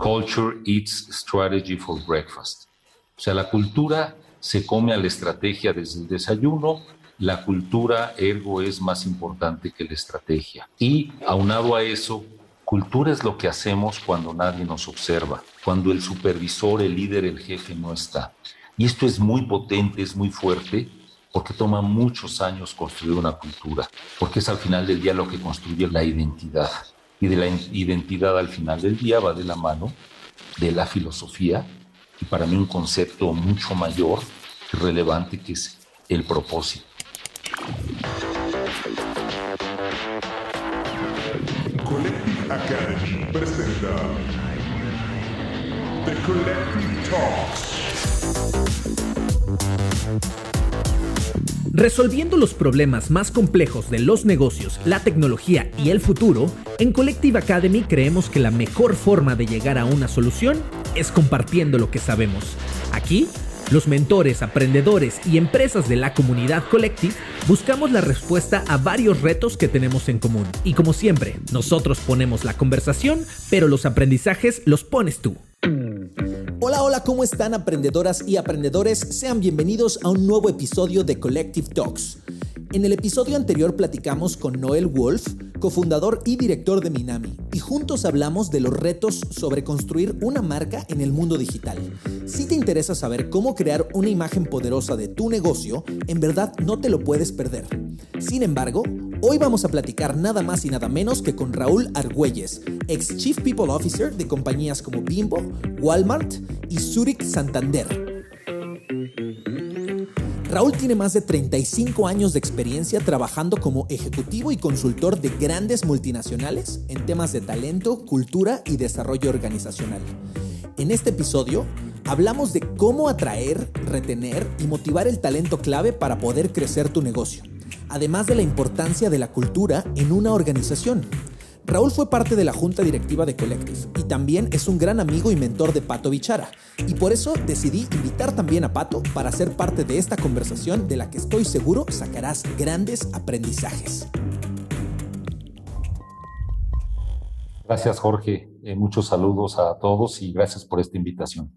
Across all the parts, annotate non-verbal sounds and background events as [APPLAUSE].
Culture eats strategy for breakfast. O sea, la cultura se come a la estrategia desde el desayuno, la cultura ergo es más importante que la estrategia. Y aunado a eso, cultura es lo que hacemos cuando nadie nos observa, cuando el supervisor, el líder, el jefe no está. Y esto es muy potente, es muy fuerte, porque toma muchos años construir una cultura, porque es al final del día lo que construye la identidad. Y de la identidad al final del día va de la mano de la filosofía y para mí un concepto mucho mayor y relevante que es el propósito. Collective Academy presenta The Collective Talks. Resolviendo los problemas más complejos de los negocios, la tecnología y el futuro, en Collective Academy creemos que la mejor forma de llegar a una solución es compartiendo lo que sabemos. Aquí, los mentores, aprendedores y empresas de la comunidad Collective buscamos la respuesta a varios retos que tenemos en común. Y como siempre, nosotros ponemos la conversación, pero los aprendizajes los pones tú. Hola, hola, ¿cómo están aprendedoras y aprendedores? Sean bienvenidos a un nuevo episodio de Collective Talks. En el episodio anterior platicamos con Noel Wolf, cofundador y director de Minami, y juntos hablamos de los retos sobre construir una marca en el mundo digital. Si te interesa saber cómo crear una imagen poderosa de tu negocio, en verdad no te lo puedes perder. Sin embargo, hoy vamos a platicar nada más y nada menos que con Raúl Argüelles, ex Chief People Officer de compañías como Bimbo, Walmart y Zurich Santander. Raúl tiene más de 35 años de experiencia trabajando como ejecutivo y consultor de grandes multinacionales en temas de talento, cultura y desarrollo organizacional. En este episodio hablamos de cómo atraer, retener y motivar el talento clave para poder crecer tu negocio, además de la importancia de la cultura en una organización. Raúl fue parte de la junta directiva de Collective y también es un gran amigo y mentor de Pato Bichara. Y por eso decidí invitar también a Pato para ser parte de esta conversación de la que estoy seguro sacarás grandes aprendizajes. Gracias Jorge, eh, muchos saludos a todos y gracias por esta invitación.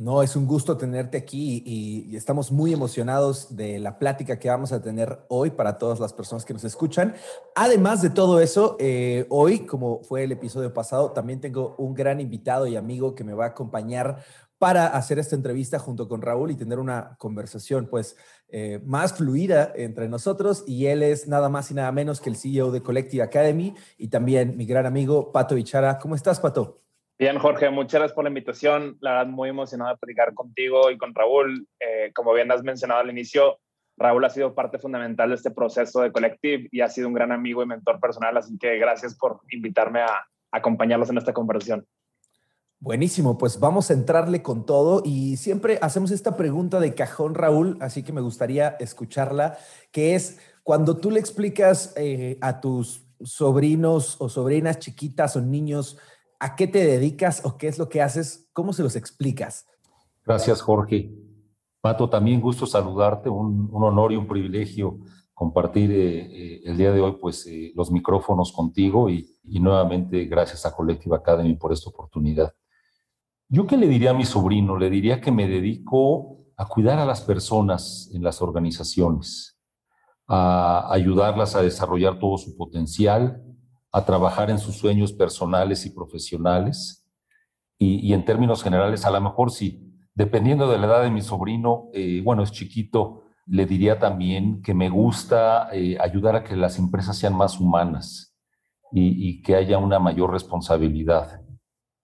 No, es un gusto tenerte aquí y, estamos muy emocionados de la plática que vamos a tener hoy para todas las personas que nos escuchan. Además de todo eso, eh, hoy, como fue el episodio pasado, también tengo un gran invitado y amigo que me va a acompañar para hacer esta entrevista junto con Raúl y tener una conversación pues eh, más fluida entre nosotros. Y él es nada más y nada menos que el CEO de Collective Academy y también mi gran amigo Pato Bichara. ¿Cómo estás, Pato? Bien, Jorge, muchas gracias por la invitación. La verdad, muy emocionado de platicar contigo y con Raúl. Eh, como bien has mencionado al inicio, Raúl ha sido parte fundamental de este proceso de Collective y ha sido un gran amigo y mentor personal, así que gracias por invitarme a acompañarlos en esta conversación. Buenísimo, pues vamos a entrarle con todo y siempre hacemos esta pregunta de cajón, Raúl, así que me gustaría escucharla, que es cuando tú le explicas eh, a tus sobrinos o sobrinas chiquitas o niños a qué te dedicas o qué es lo que haces, ¿cómo se los explicas? Gracias, Jorge. Pato, también gusto saludarte, un, honor y un privilegio compartir eh, eh, el día de hoy pues eh, los micrófonos contigo y, y, nuevamente gracias a Collective Academy por esta oportunidad. Yo qué le diría a mi sobrino, le diría que me dedico a cuidar a las personas en las organizaciones, a ayudarlas a desarrollar todo su potencial, a trabajar en sus sueños personales y profesionales. Y, en términos generales, a lo mejor sí, dependiendo de la edad de mi sobrino, eh, bueno, es chiquito, le diría también que me gusta eh, ayudar a que las empresas sean más humanas y, que haya una mayor responsabilidad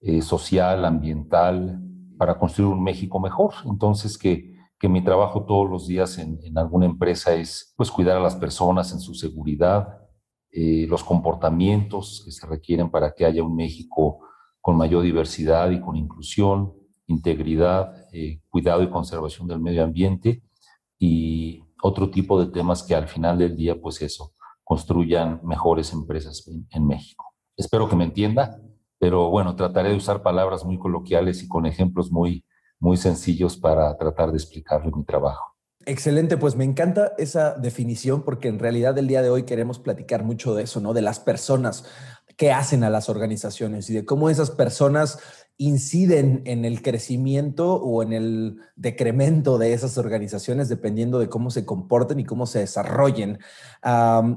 eh, social, ambiental, para construir un México mejor. Entonces, que, que mi trabajo todos los días en, en alguna empresa es pues cuidar a las personas en su seguridad, eh, los comportamientos que se requieren para que haya un México con mayor diversidad y con inclusión, integridad, eh, cuidado y conservación del medio ambiente y otro tipo de temas que al final del día, pues eso, construyan mejores empresas en, México. Espero que me entienda, pero bueno, trataré de usar palabras muy coloquiales y con ejemplos muy, muy sencillos para tratar de explicarle mi trabajo. Excelente, pues me encanta esa definición porque en realidad el día de hoy queremos platicar mucho de eso, ¿no? De las personas que hacen a las organizaciones y de cómo esas personas inciden en el crecimiento o en el decremento de esas organizaciones dependiendo de cómo se comporten y cómo se desarrollen.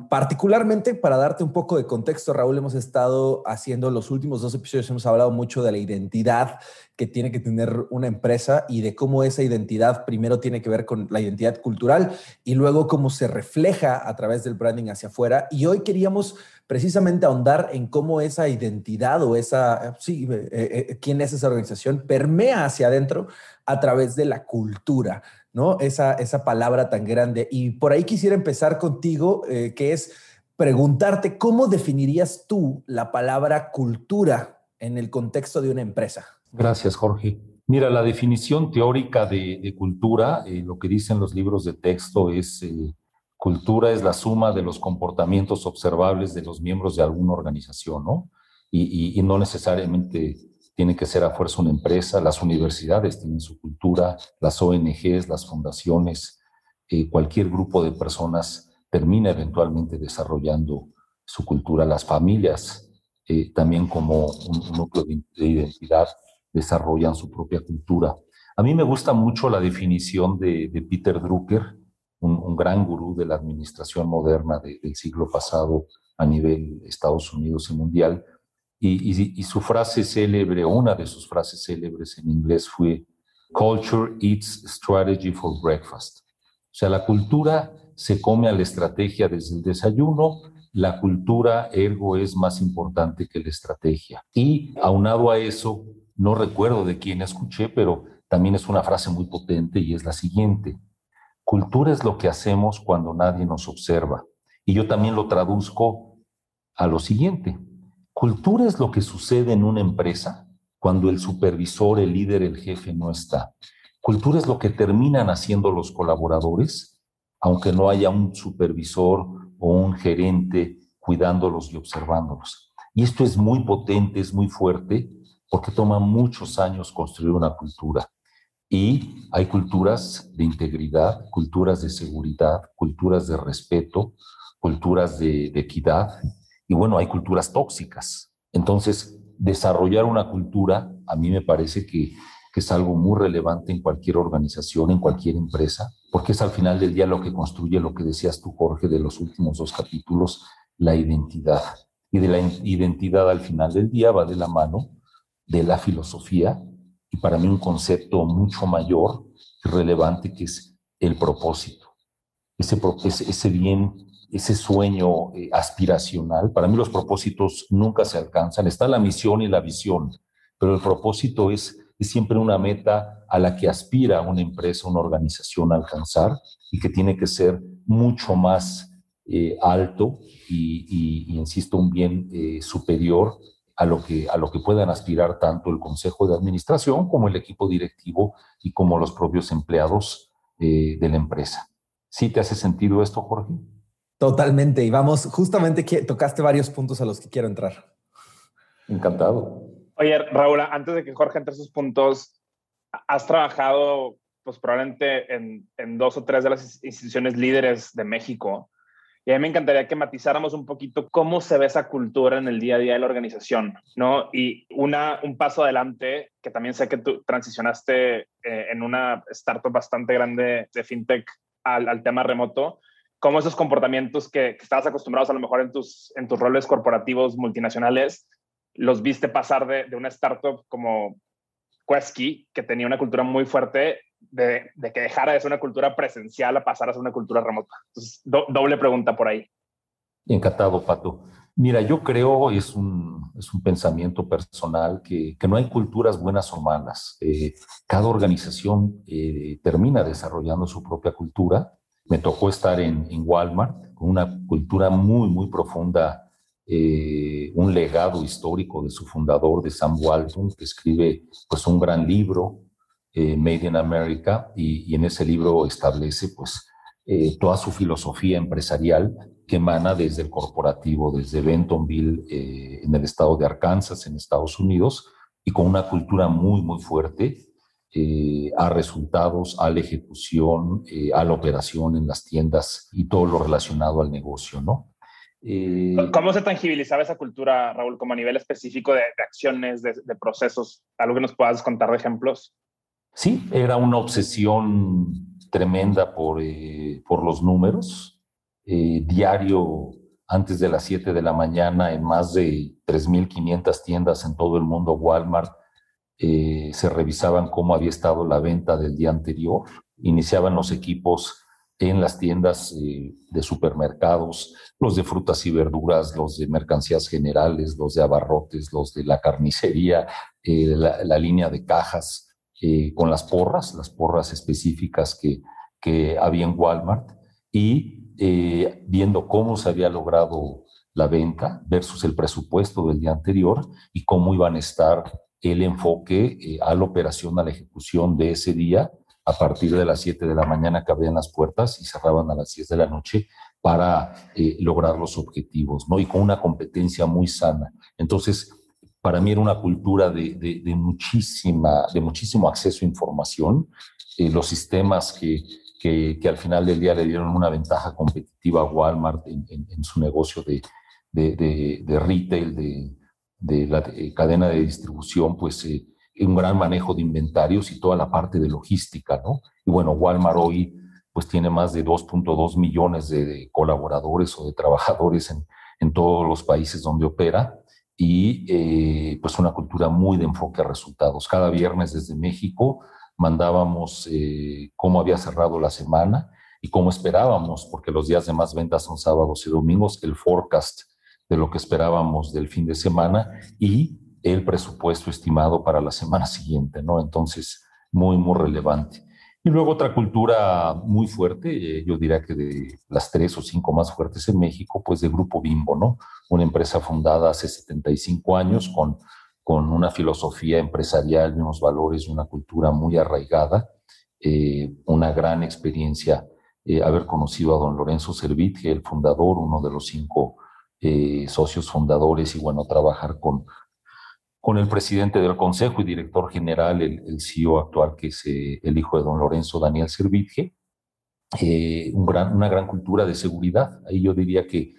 particularmente, para darte un poco de contexto, Raúl, hemos estado haciendo los últimos dos episodios, hemos hablado mucho de la identidad que tiene que tener una empresa y de cómo esa identidad primero tiene que ver con la identidad cultural y luego cómo se refleja a través del branding hacia afuera. Y hoy queríamos precisamente ahondar en cómo esa identidad o esa, sí, eh, eh, quién es esa organización, permea hacia adentro a través de la cultura, ¿no? Esa, esa palabra tan grande. Y por ahí quisiera empezar contigo, eh, que es preguntarte, ¿cómo definirías tú la palabra cultura en el contexto de una empresa? Gracias, Jorge. Mira, la definición teórica de, cultura, lo que dicen los libros de texto es Cultura es la suma de los comportamientos observables de los miembros de alguna organización, ¿no? Y, no necesariamente tiene que ser a fuerza una empresa, las universidades tienen su cultura, las ONGs, las fundaciones, eh, cualquier grupo de personas termina eventualmente desarrollando su cultura, las familias eh, también como un, núcleo de, identidad desarrollan su propia cultura. A mí me gusta mucho la definición de, de Peter Drucker, un, gran gurú de la administración moderna del siglo pasado a nivel Estados Unidos y mundial. Y, su frase célebre, una de sus frases célebres en inglés fue, Culture eats strategy for breakfast. O sea, la cultura se come a la estrategia desde el desayuno, la cultura ergo es más importante que la estrategia. Y aunado a eso, no recuerdo de quién escuché, pero también es una frase muy potente y es la siguiente. Cultura es lo que hacemos cuando nadie nos observa. Y yo también lo traduzco a lo siguiente. Cultura es lo que sucede en una empresa cuando el supervisor, el líder, el jefe no está. Cultura es lo que terminan haciendo los colaboradores, aunque no haya un supervisor o un gerente cuidándolos y observándolos. Y esto es muy potente, es muy fuerte, porque toma muchos años construir una cultura. Y hay culturas de integridad, culturas de seguridad, culturas de respeto, culturas de, equidad. Y bueno, hay culturas tóxicas. Entonces, desarrollar una cultura a mí me parece que, que, es algo muy relevante en cualquier organización, en cualquier empresa, porque es al final del día lo que construye lo que decías tú, Jorge, de los últimos dos capítulos, la identidad. Y de la identidad al final del día va de la mano de la filosofía y para mí un concepto mucho mayor y relevante que es el propósito. Ese, bien, ese sueño eh, aspiracional, para mí los propósitos nunca se alcanzan. Está la misión y la visión, pero el propósito es, es siempre una meta a la que aspira una empresa, una organización a alcanzar y que tiene que ser mucho más eh, alto y, insisto, un bien eh, superior a lo que, a lo que puedan aspirar tanto el Consejo de Administración como el equipo directivo y como los propios empleados eh, de la empresa. ¿Sí te hace sentido esto, Jorge? Totalmente. Y vamos, justamente que tocaste varios puntos a los que quiero entrar. Encantado. Oye, Raúl, antes de que Jorge entre sus puntos, has trabajado pues probablemente en, en dos o tres de las instituciones líderes de México. Y a mí me encantaría que matizáramos un poquito cómo se ve esa cultura en el día a día de la organización, ¿no? Y una, un paso adelante, que también sé que tú transicionaste eh, en una startup bastante grande de fintech al, tema remoto, cómo esos comportamientos que, que, estabas acostumbrados a lo mejor en tus, en tus roles corporativos multinacionales, los viste pasar de, de una startup como Quesky, que tenía una cultura muy fuerte, de, que dejara de ser una cultura presencial a pasar a ser una cultura remota. Entonces, doble pregunta por ahí. Encantado, Pato. Mira, yo creo, es un, es un pensamiento personal, que, que no hay culturas buenas o malas. Eh, cada organización eh, termina desarrollando su propia cultura. Me tocó estar en, Walmart con una cultura muy, muy profunda, eh, un legado histórico de su fundador, de Sam Walton, que escribe pues, un gran libro, eh, Made in America y, en ese libro establece pues eh, toda su filosofía empresarial que emana desde el corporativo, desde Bentonville eh, en el estado de Arkansas, en Estados Unidos, y con una cultura muy, muy fuerte a resultados, a la ejecución, a la operación en las tiendas y todo lo relacionado al negocio, ¿no? Eh, ¿Cómo se tangibilizaba esa cultura, Raúl, como a nivel específico de, acciones, de, procesos? ¿Algo que nos puedas contar de ejemplos? Sí, era una obsesión tremenda por, eh, por los números. Eh, diario, antes de las 7 de la mañana, en más de 3.500 tiendas en todo el mundo, Walmart, se revisaban cómo había estado la venta del día anterior. Iniciaban los equipos en las tiendas eh, de supermercados, los de frutas y verduras, los de mercancías generales, los de abarrotes, los de la carnicería, eh, la, línea de cajas eh, con las porras, las porras específicas que, que había en Walmart y viendo cómo se había logrado la venta versus el presupuesto del día anterior y cómo iban a estar el enfoque a la operación, a la ejecución de ese día a partir de las 7 de la mañana que abrían las puertas y cerraban a las 10 de la noche para eh, lograr los objetivos, ¿no? Y con una competencia muy sana. Entonces, para mí era una cultura de, muchísima, de muchísimo acceso a información. Eh, los sistemas que, que, que, al final del día le dieron una ventaja competitiva a Walmart en, su negocio de, de retail, de, la eh, cadena de distribución, pues un gran manejo de inventarios y toda la parte de logística, ¿no? Y bueno, Walmart hoy pues tiene más de 2.2 millones de, colaboradores o de trabajadores en, en, todos los países donde opera y eh, pues una cultura muy de enfoque a resultados. Cada viernes desde México mandábamos eh, cómo había cerrado la semana y cómo esperábamos, porque los días de más ventas son sábados y domingos, el forecast de lo que esperábamos del fin de semana y el presupuesto estimado para la semana siguiente, ¿no? Entonces, muy, muy relevante. Y luego otra cultura muy fuerte, eh, yo diría que de las tres o cinco más fuertes en México, pues de Grupo Bimbo, ¿no? Una empresa fundada hace 75 años con, con una filosofía empresarial unos valores una cultura muy arraigada, eh, una gran experiencia eh, haber conocido a don Lorenzo Servitje, el fundador, uno de los cinco socios fundadores, y bueno, trabajar con, con el presidente del Consejo y director general, el, CEO actual, que es eh, el hijo de don Lorenzo Daniel Servitje, eh, una gran cultura de seguridad. Ahí yo diría que,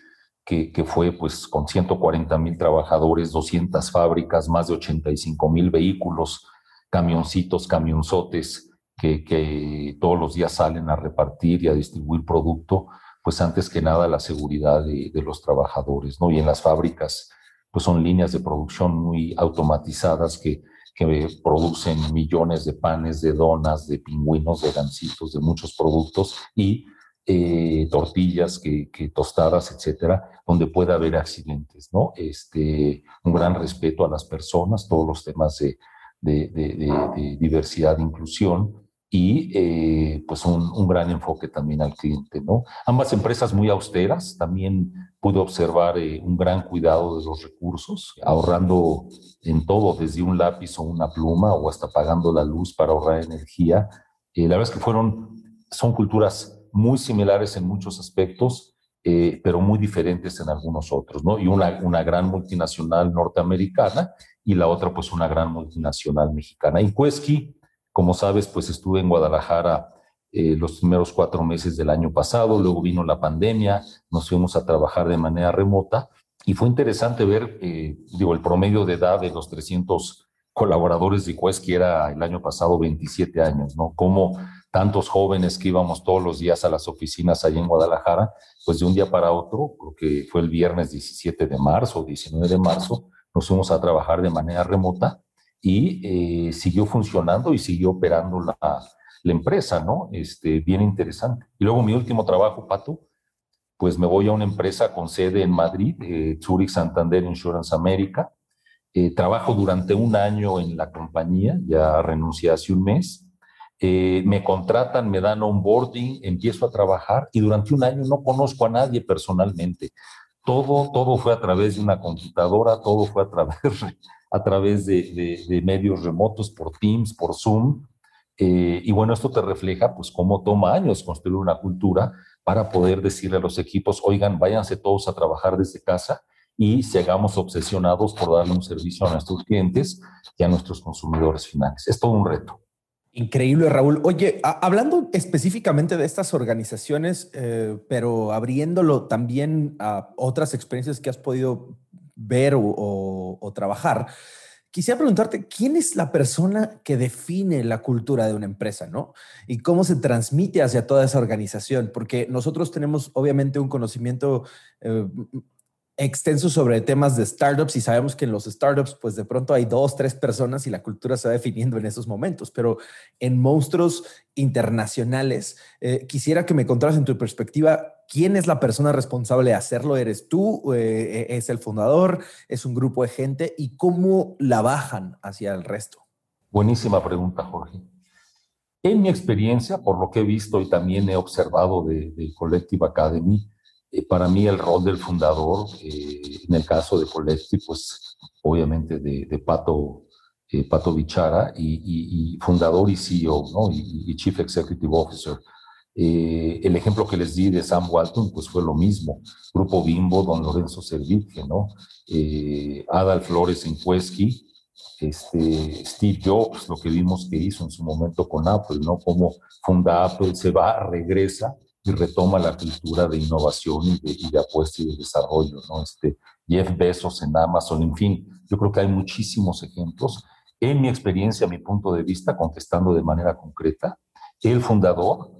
que, fue pues con 140 mil trabajadores, 200 fábricas, más de 85 mil vehículos, camioncitos, camionzotes, que, que, todos los días salen a repartir y a distribuir producto, pues antes que nada la seguridad de, de los trabajadores, ¿no? Y en las fábricas, pues son líneas de producción muy automatizadas que, que producen millones de panes, de donas, de pingüinos, de gancitos, de muchos productos y eh, tortillas, que, tostadas, etcétera, donde puede haber accidentes, ¿no? Este, un gran respeto a las personas, todos los temas de, de, de, de diversidad e inclusión y eh, pues un, un, gran enfoque también al cliente, ¿no? Ambas empresas muy austeras, también pude observar eh, un gran cuidado de los recursos, ahorrando en todo, desde un lápiz o una pluma o hasta pagando la luz para ahorrar energía. Eh, la verdad es que fueron, son culturas muy similares en muchos aspectos, pero muy diferentes en algunos otros, ¿no? Y una, una gran multinacional norteamericana y la otra pues una gran multinacional mexicana. Y Cuesqui, como sabes, pues estuve en Guadalajara eh, los primeros cuatro meses del año pasado, luego vino la pandemia, nos fuimos a trabajar de manera remota y fue interesante ver, eh, digo, el promedio de edad de los 300 colaboradores de que era el año pasado 27 años, ¿no? Como tantos jóvenes que íbamos todos los días a las oficinas allí en Guadalajara, pues de un día para otro, creo que fue el viernes 17 de marzo, 19 de marzo, nos fuimos a trabajar de manera remota y eh, siguió funcionando y siguió operando la, la, empresa, ¿no? Este, bien interesante. Y luego mi último trabajo, Pato, pues me voy a una empresa con sede en Madrid, eh, Zurich Santander Insurance America. Eh, trabajo durante un año en la compañía, ya renuncié hace un mes. me contratan, me dan onboarding, empiezo a trabajar y durante un año no conozco a nadie personalmente. Todo, todo fue a través de una computadora, todo fue a través a través de, medios remotos, por Teams, por Zoom. Eh, y bueno, esto te refleja pues cómo toma años construir una cultura para poder decirle a los equipos, oigan, váyanse todos a trabajar desde casa y sigamos obsesionados por darle un servicio a nuestros clientes y a nuestros consumidores finales. Es todo un reto. Increíble, Raúl. Oye, hablando específicamente de estas organizaciones, eh, pero abriéndolo también a otras experiencias que has podido ver o, trabajar, quisiera preguntarte, ¿quién es la persona que define la cultura de una empresa, no? Y cómo se transmite hacia toda esa organización, porque nosotros tenemos obviamente un conocimiento eh, extenso sobre temas de startups y sabemos que en los startups pues de pronto hay dos, tres personas y la cultura se va definiendo en esos momentos, pero en monstruos internacionales, eh, quisiera que me contaras en tu perspectiva quién es la persona responsable de hacerlo, ¿eres tú? Eh, ¿Es el fundador? ¿Es un grupo de gente? ¿Y cómo la bajan hacia el resto? Buenísima pregunta, Jorge. En mi experiencia, por lo que he visto y también he observado de, de Collective Academy, eh, para mí el rol del fundador, eh, en el caso de Coletti, pues obviamente de, Pato, eh, Pato Bichara, y, fundador y CEO, ¿no? y, Chief Executive Officer. el ejemplo que les di de Sam Walton, pues fue lo mismo. Grupo Bimbo, don Lorenzo Servitje, ¿no? Adal Flores en Cuesqui, este, Steve Jobs, lo que vimos que hizo en su momento con Apple, ¿no? Como funda Apple, se va, regresa y retoma la cultura de innovación y de, apuesta y de desarrollo, ¿no? Este, Jeff Bezos en Amazon, en fin, yo creo que hay muchísimos ejemplos. En mi experiencia, mi punto de vista, contestando de manera concreta, el fundador,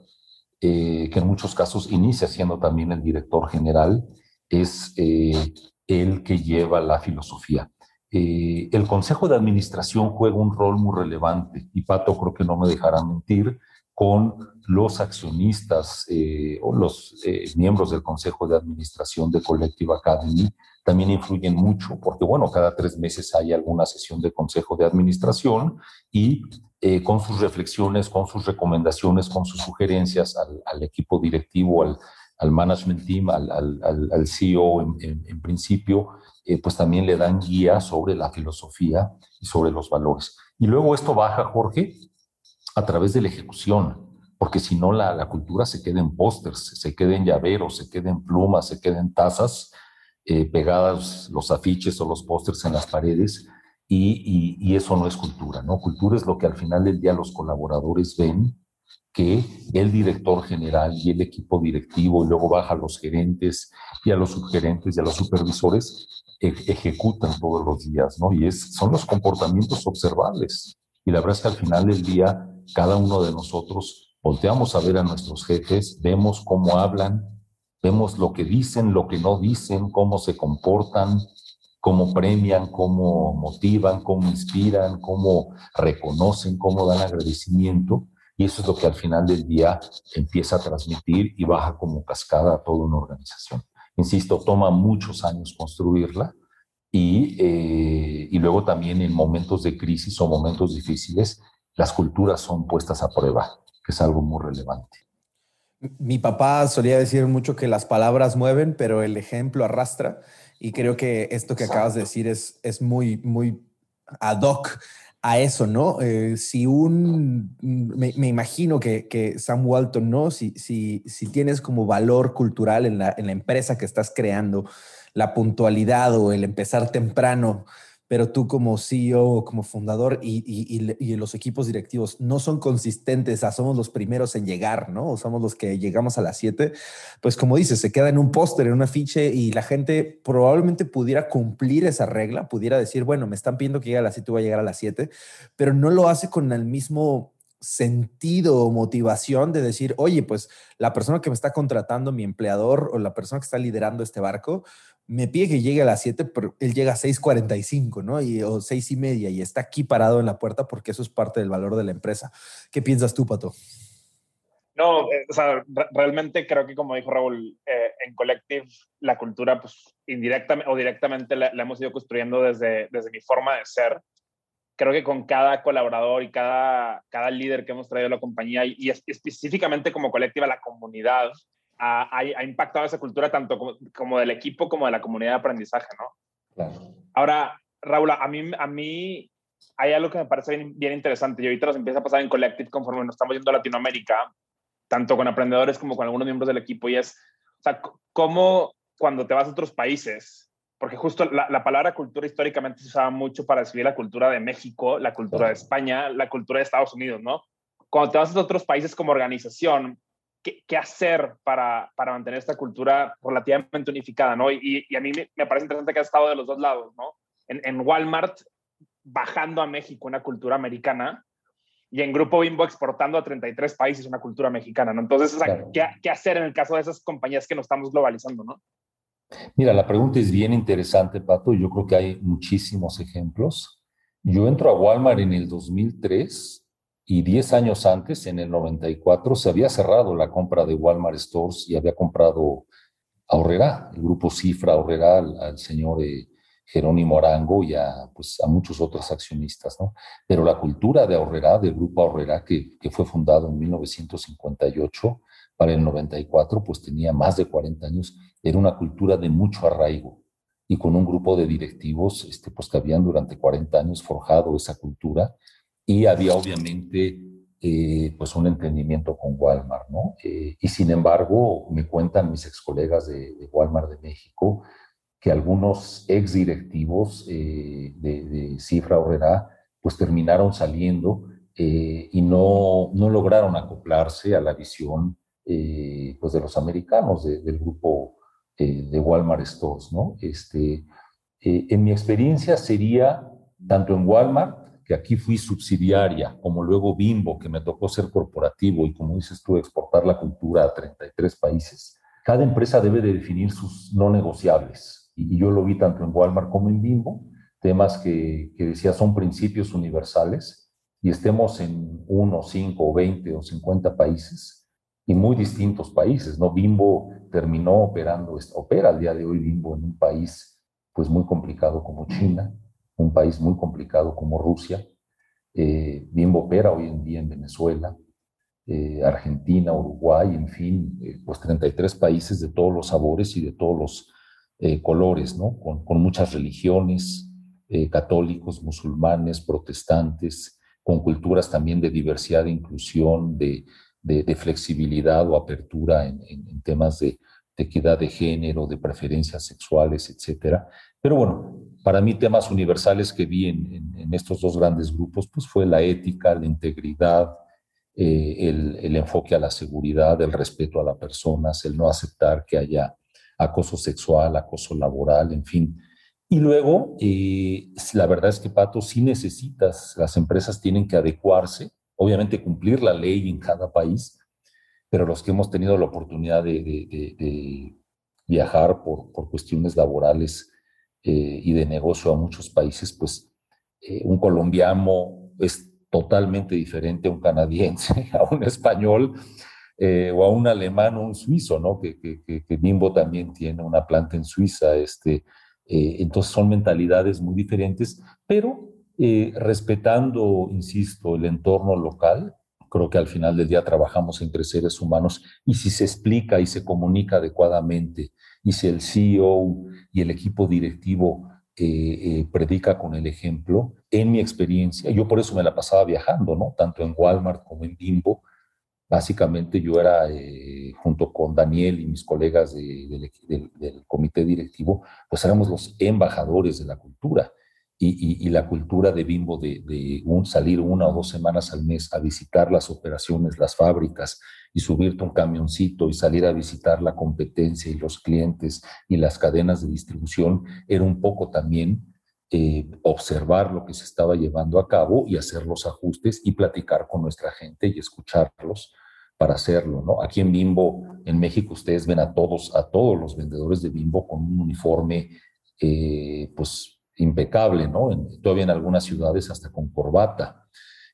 eh, que en muchos casos inicia siendo también el director general, es eh, el que lleva la filosofía. Eh, el Consejo de Administración juega un rol muy relevante y Pato creo que no me dejará mentir con los accionistas eh, o los eh, miembros del Consejo de Administración de Collective Academy también influyen mucho, porque bueno, cada tres meses hay alguna sesión de Consejo de Administración y eh, con sus reflexiones, con sus recomendaciones, con sus sugerencias al, equipo directivo, al, al, management team, al, al CEO en, en principio, pues también le dan guía sobre la filosofía y sobre los valores. Y luego esto baja, Jorge, a través de la ejecución, porque si no la, la, cultura se queda en pósters, se queda en llaveros, se queda en plumas, se queda en tazas, eh, pegadas los afiches o los pósters en las paredes, y, y, eso no es cultura, ¿no? Cultura es lo que al final del día los colaboradores ven, que el director general y el equipo directivo, y luego baja a los gerentes y a los subgerentes y a los supervisores, ejecutan todos los días, ¿no? Y es, son los comportamientos observables. Y la verdad es que al final del día cada uno de nosotros volteamos a ver a nuestros jefes, vemos cómo hablan, vemos lo que dicen, lo que no dicen, cómo se comportan, cómo premian, cómo motivan, cómo inspiran, cómo reconocen, cómo dan agradecimiento. Y eso es lo que al final del día empieza a transmitir y baja como cascada a toda una organización. Insisto, toma muchos años construirla y, eh, y luego también en momentos de crisis o momentos difíciles las culturas son puestas a prueba, que es algo muy relevante. Mi papá solía decir mucho que las palabras mueven, pero el ejemplo arrastra. Y creo que esto que acabas de decir es, es muy, muy ad hoc a eso, ¿no? Eh, si un, me, imagino que, que, Sam Walton, ¿no? Si, si, si tienes como valor cultural en la, en la empresa que estás creando, la puntualidad o el empezar temprano, pero tú como CEO como fundador y, y, los equipos directivos no son consistentes, a somos los primeros en llegar, ¿no? O somos los que llegamos a las 7, pues como dices, se queda en un póster, en un afiche y la gente probablemente pudiera cumplir esa regla, pudiera decir, bueno, me están pidiendo que llegue a las 7, voy a llegar a las 7, pero no lo hace con el mismo sentido o motivación de decir, oye, pues la persona que me está contratando, mi empleador o la persona que está liderando este barco, me pide que llegue a las 7, pero él llega a 6.45, ¿no? Y, o 6 y media y está aquí parado en la puerta porque eso es parte del valor de la empresa. ¿Qué piensas tú, Pato? No, eh, o sea, realmente creo que como dijo Raúl, eh, en Collective la cultura, pues indirectamente o directamente la, hemos ido construyendo desde, desde mi forma de ser. Creo que con cada colaborador y cada, cada líder que hemos traído a la compañía y, y específicamente como colectiva la comunidad, ha, impactado esa cultura tanto como, del equipo como de la comunidad de aprendizaje, ¿no? Claro. Ahora, Raúl, a mí, a mí hay algo que me parece bien, interesante y ahorita nos empieza a pasar en Collective conforme nos estamos yendo a Latinoamérica, tanto con aprendedores como con algunos miembros del equipo, y es, o sea, cómo cuando te vas a otros países, porque justo la, la, palabra cultura históricamente se usaba mucho para describir la cultura de México, la cultura de España, la cultura de Estados Unidos, ¿no? cuando te vas a otros países como organización, ¿qué, qué hacer para, para, mantener esta cultura relativamente unificada? ¿no? Y, y a mí me, parece interesante que has estado de los dos lados. ¿no? En, en Walmart, bajando a México una cultura americana, y en Grupo Bimbo exportando a 33 países una cultura mexicana, ¿no? Entonces, ¿qué, ¿qué, hacer en el caso de esas compañías que nos estamos globalizando, ¿no? Mira, la pregunta es bien interesante, Pato. Yo creo que hay muchísimos ejemplos. Yo entro a Walmart en el 2003 y 10 años antes, en el 94, se había cerrado la compra de Walmart Stores y había comprado a Horrera, el grupo Cifra Horrera, al, señor eh, Jerónimo Arango y a, pues, a muchos otros accionistas, ¿no? Pero la cultura de Ahorrera, del grupo Ahorrera, que, que fue fundado en 1958 para el 94, pues tenía más de 40 años, era una cultura de mucho arraigo y con un grupo de directivos este, pues, que habían durante 40 años forjado esa cultura y había obviamente eh, pues un entendimiento con Walmart, ¿no? Eh, y sin embargo, me cuentan mis ex colegas de, Walmart de México, que algunos ex directivos eh, de, Cifra Horrera pues terminaron saliendo y no, no lograron acoplarse a la visión pues de los americanos del grupo de Walmart Stores, ¿no? Este, en mi experiencia sería tanto en Walmart, que aquí fui subsidiaria, como luego Bimbo, que me tocó ser corporativo y como dices tú, exportar la cultura a 33 países, cada empresa debe de definir sus no negociables y yo lo vi tanto en Walmart como en Bimbo, temas que, que decía son principios universales y estemos en uno, cinco, o 20 o 50 países y muy distintos países, ¿no? Bimbo terminó operando, opera al día de hoy Bimbo en un país pues muy complicado como China, un país muy complicado como Rusia, eh, Bimbo opera hoy en día en Venezuela, eh, Argentina, Uruguay, en fin, eh, pues 33 países de todos los sabores y de todos los eh, colores, ¿no? Con, muchas religiones, eh, católicos, musulmanes, protestantes, con culturas también de diversidad, de inclusión, de, de, flexibilidad o apertura en, en, temas de, equidad de género, de preferencias sexuales, etcétera. Pero bueno, para mí temas universales que vi en, estos dos grandes grupos, pues fue la ética, la integridad, eh, el, enfoque a la seguridad, el respeto a las personas, el no aceptar que haya acoso sexual, acoso laboral, en fin. Y luego, eh, la verdad es que, Pato, sí necesitas, las empresas tienen que adecuarse, obviamente cumplir la ley en cada país, pero los que hemos tenido la oportunidad de, viajar por, por, cuestiones laborales eh, y de negocio a muchos países, pues eh, un colombiano es totalmente diferente a un canadiense, [LAUGHS] a un español, eh, o a un alemán o un suizo, ¿no? Que, que, que, Bimbo también tiene una planta en Suiza, este, eh, entonces son mentalidades muy diferentes, pero eh, respetando, insisto, el entorno local, creo que al final del día trabajamos entre seres humanos y si se explica y se comunica adecuadamente y si el CEO y el equipo directivo predica con el ejemplo, en mi experiencia, yo por eso me la pasaba viajando, ¿no? Tanto en Walmart como en Bimbo, Básicamente yo era, eh, junto con Daniel y mis colegas del comité directivo, pues éramos los embajadores de la cultura. Y, la cultura de Bimbo de, salir una o dos semanas al mes a visitar las operaciones, las fábricas y subirte un camioncito y salir a visitar la competencia y los clientes y las cadenas de distribución era un poco también eh, observar lo que se estaba llevando a cabo y hacer los ajustes y platicar con nuestra gente y escucharlos para hacerlo, ¿no? Aquí en Bimbo, en México, ustedes ven a todos, a todos los vendedores de Bimbo con un uniforme, eh, pues, impecable, ¿no? todavía en algunas ciudades hasta con corbata.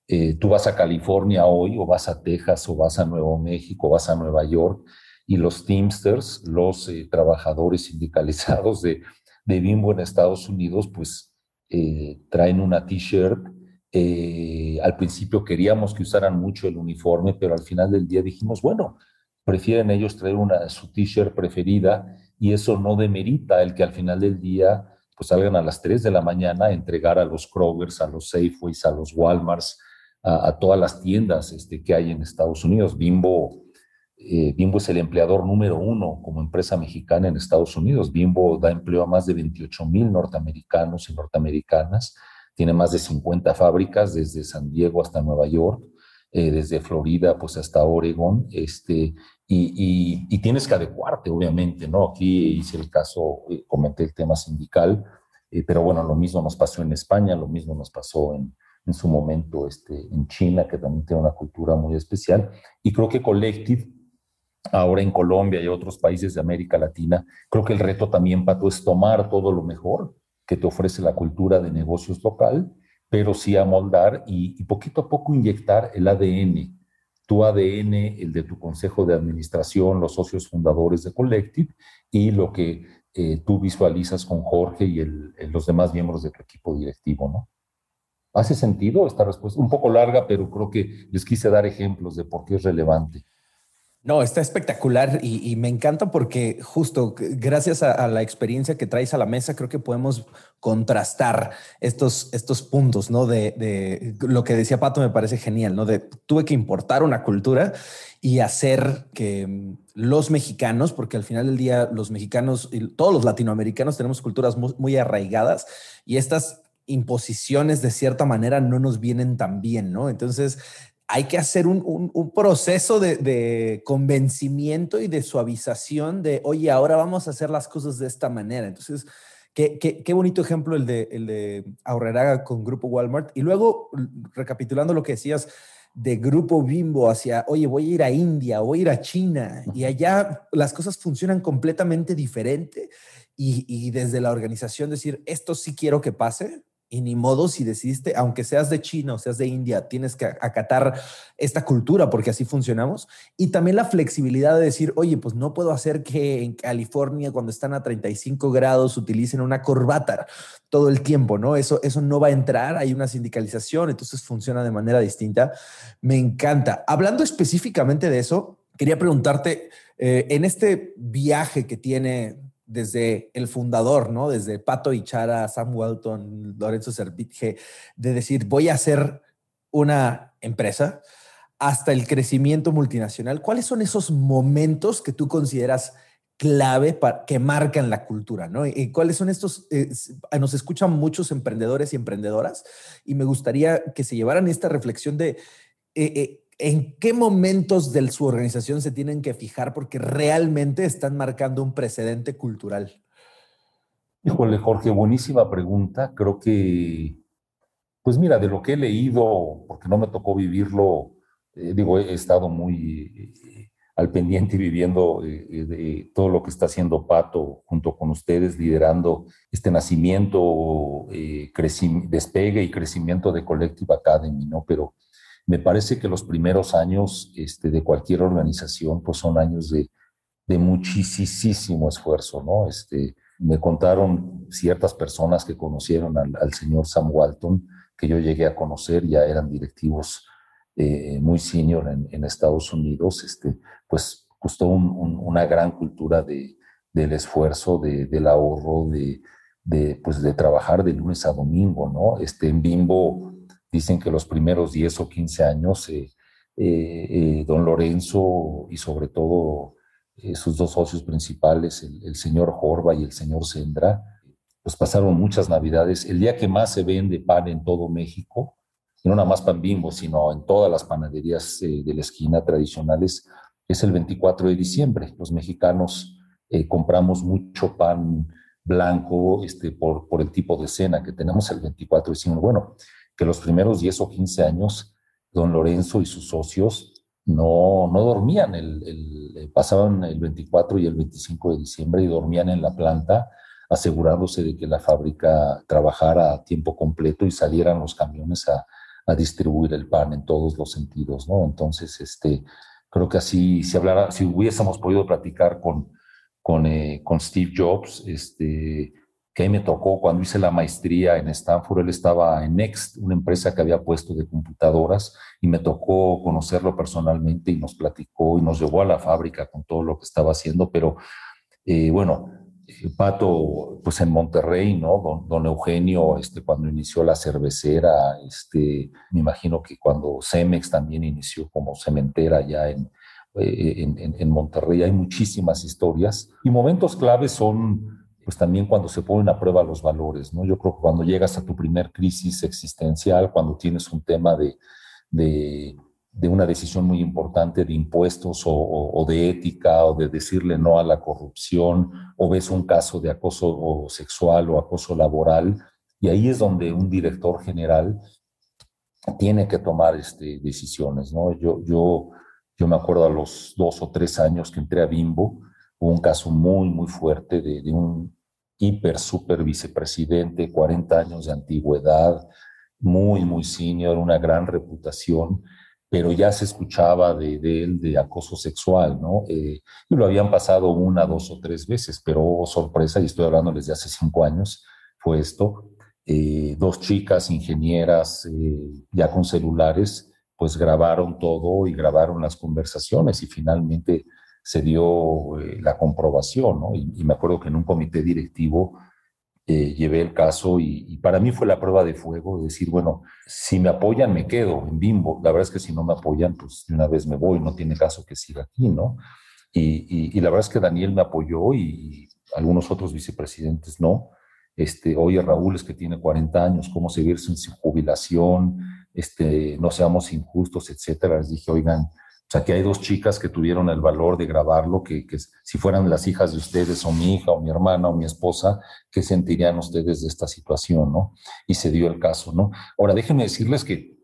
Eh, tú vas a California hoy, o vas a Texas, o vas a Nuevo México, o vas a Nueva York, y los Teamsters, los eh, trabajadores sindicalizados de, de, Bimbo en Estados Unidos, pues traen una t-shirt eh, al principio queríamos que usaran mucho el uniforme, pero al final del día dijimos, bueno, prefieren ellos traer una, su t-shirt preferida y eso no demerita el que al final del día pues salgan a las 3 de la mañana a entregar a los Krogers, a los Safeways, a los Walmarts, a, todas las tiendas este, que hay en Estados Unidos. Bimbo, eh, Bimbo es el empleador número uno como empresa mexicana en Estados Unidos. Bimbo da empleo a más de 28 mil norteamericanos y norteamericanas tiene más de 50 fábricas desde San Diego hasta Nueva York eh, desde Florida pues hasta Oregon, este, y, y, tienes que adecuarte, obviamente, ¿no? Aquí hice el caso, eh, comenté el tema sindical, eh, pero bueno, lo mismo nos pasó en España, lo mismo nos pasó en, en su momento este, en China, que también tiene una cultura muy especial, y creo que Collective, ahora en Colombia y otros países de América Latina, creo que el reto también, Pato, es tomar todo lo mejor que te ofrece la cultura de negocios local, pero sí amoldar y, y poquito a poco inyectar el ADN tu ADN, el de tu consejo de administración, los socios fundadores de Collective y lo que eh, tú visualizas con Jorge y los demás miembros de tu equipo directivo, ¿no? ¿Hace sentido esta respuesta? Un poco larga, pero creo que les quise dar ejemplos de por qué es relevante. No, está espectacular y, me encanta porque justo gracias a, la experiencia que traes a la mesa, creo que podemos contrastar estos, estos puntos, ¿no? De, lo que decía Pato me parece genial, ¿no? De tuve que importar una cultura y hacer que los mexicanos, porque al final del día los mexicanos y todos los latinoamericanos tenemos culturas muy arraigadas y estas imposiciones de cierta manera no nos vienen tan bien, ¿no? Entonces, hay que hacer un, proceso de, convencimiento y de suavización de, oye, ahora vamos a hacer las cosas de esta manera. Entonces, qué, qué, bonito ejemplo el de, el de Aurreraga con Grupo Walmart. Y luego, recapitulando lo que decías de Grupo Bimbo hacia, oye, voy a ir a India, voy a ir a China, y allá las cosas funcionan completamente diferente. Y, y desde la organización decir, esto sí quiero que pase, ni modo si decidiste, aunque seas de China o seas de India, tienes que acatar esta cultura porque así funcionamos. Y también la flexibilidad de decir, oye, pues no puedo hacer que en California cuando están a 35 grados utilicen una corbata todo el tiempo, ¿no? Eso, eso no va a entrar, hay una sindicalización, entonces funciona de manera distinta. Me encanta. Hablando específicamente de eso, quería preguntarte, eh, en este viaje que tiene desde el fundador, ¿no? Desde Pato Ichara, Sam Walton, Lorenzo Servitje, de decir, voy a hacer una empresa hasta el crecimiento multinacional. ¿Cuáles son esos momentos que tú consideras clave para, que marcan la cultura, ¿no? ¿Y cuáles son estos? Eh, nos escuchan muchos emprendedores y emprendedoras y me gustaría que se llevaran esta reflexión de eh, eh, ¿En qué momentos de su organización se tienen que fijar porque realmente están marcando un precedente cultural? Híjole, Jorge, buenísima pregunta. Creo que, pues mira, de lo que he leído, porque no me tocó vivirlo, eh, digo, he estado muy eh, al pendiente y viviendo eh, de todo lo que está haciendo Pato junto con ustedes, liderando este nacimiento, despegue y crecimiento de Collective Academy, ¿no? Pero me parece que los primeros años este, de cualquier organización pues son años de, de muchísimo esfuerzo, ¿no? Este, me contaron ciertas personas que conocieron al, señor Sam Walton, que yo llegué a conocer, ya eran directivos eh, muy senior en, Estados Unidos, este, pues costó una gran cultura de, del esfuerzo, de, del ahorro, de, de, pues, de trabajar de lunes a domingo, ¿no? Este, en Bimbo Dicen que los primeros 10 o 15 años, eh, eh, eh, don Lorenzo y sobre todo sus dos socios principales, el, señor Jorba y el señor Sendra, pues pasaron muchas navidades. El día que más se vende pan en todo México, no nada más pan bimbo, sino en todas las panaderías de la esquina tradicionales, es el 24 de diciembre. Los mexicanos compramos mucho pan blanco este, por, por el tipo de cena que tenemos el 24 de diciembre. Bueno, que los primeros 10 o 15 años, don Lorenzo y sus socios no, no dormían, el, eh, pasaban el 24 y el 25 de diciembre y dormían en la planta, asegurándose de que la fábrica trabajara a tiempo completo y salieran los camiones a, distribuir el pan en todos los sentidos, ¿no? Entonces, este, creo que así, si hablara, si hubiésemos podido platicar con, con, eh, con Steve Jobs, este, que ahí me tocó cuando hice la maestría en Stanford, él estaba en Next, una empresa que había puesto de computadoras, y me tocó conocerlo personalmente y nos platicó y nos llevó a la fábrica con todo lo que estaba haciendo, pero eh, bueno, eh, Pato, pues en Monterrey, ¿no? Don, don, Eugenio, este, cuando inició la cervecera, este, me imagino que cuando Cemex también inició como cementera ya en, eh, en, en Monterrey, hay muchísimas historias y momentos claves son pues también cuando se ponen a prueba los valores, ¿no? Yo creo que cuando llegas a tu primer crisis existencial, cuando tienes un tema de, de, de una decisión muy importante de impuestos o, de ética o de decirle no a la corrupción o ves un caso de acoso sexual o acoso laboral y ahí es donde un director general tiene que tomar este, decisiones, ¿no? Yo, yo, yo me acuerdo a los dos o tres años que entré a Bimbo, hubo un caso muy, muy fuerte de, de un hiper, super vicepresidente, 40 años de antigüedad, muy, muy senior, una gran reputación, pero ya se escuchaba de, él de acoso sexual, ¿no? Eh, y lo habían pasado una, dos o tres veces, pero oh, sorpresa, y estoy hablando desde hace cinco años, fue esto. Eh, dos chicas ingenieras eh, ya con celulares, pues grabaron todo y grabaron las conversaciones y finalmente se dio la comprobación, ¿no? y, me acuerdo que en un comité directivo eh, llevé el caso y, para mí fue la prueba de fuego, decir, bueno, si me apoyan me quedo en Bimbo, la verdad es que si no me apoyan, pues de una vez me voy, no tiene caso que siga aquí, ¿no? Y, la verdad es que Daniel me apoyó y, algunos otros vicepresidentes no. Este, oye, Raúl es que tiene 40 años, ¿cómo seguirse en su jubilación? Este, no seamos injustos, etcétera. Les dije, oigan, o sea, que hay dos chicas que tuvieron el valor de grabarlo, que, que, si fueran las hijas de ustedes o mi hija o mi hermana o mi esposa, ¿qué sentirían ustedes de esta situación, no? Y se dio el caso, ¿no? Ahora, déjenme decirles que,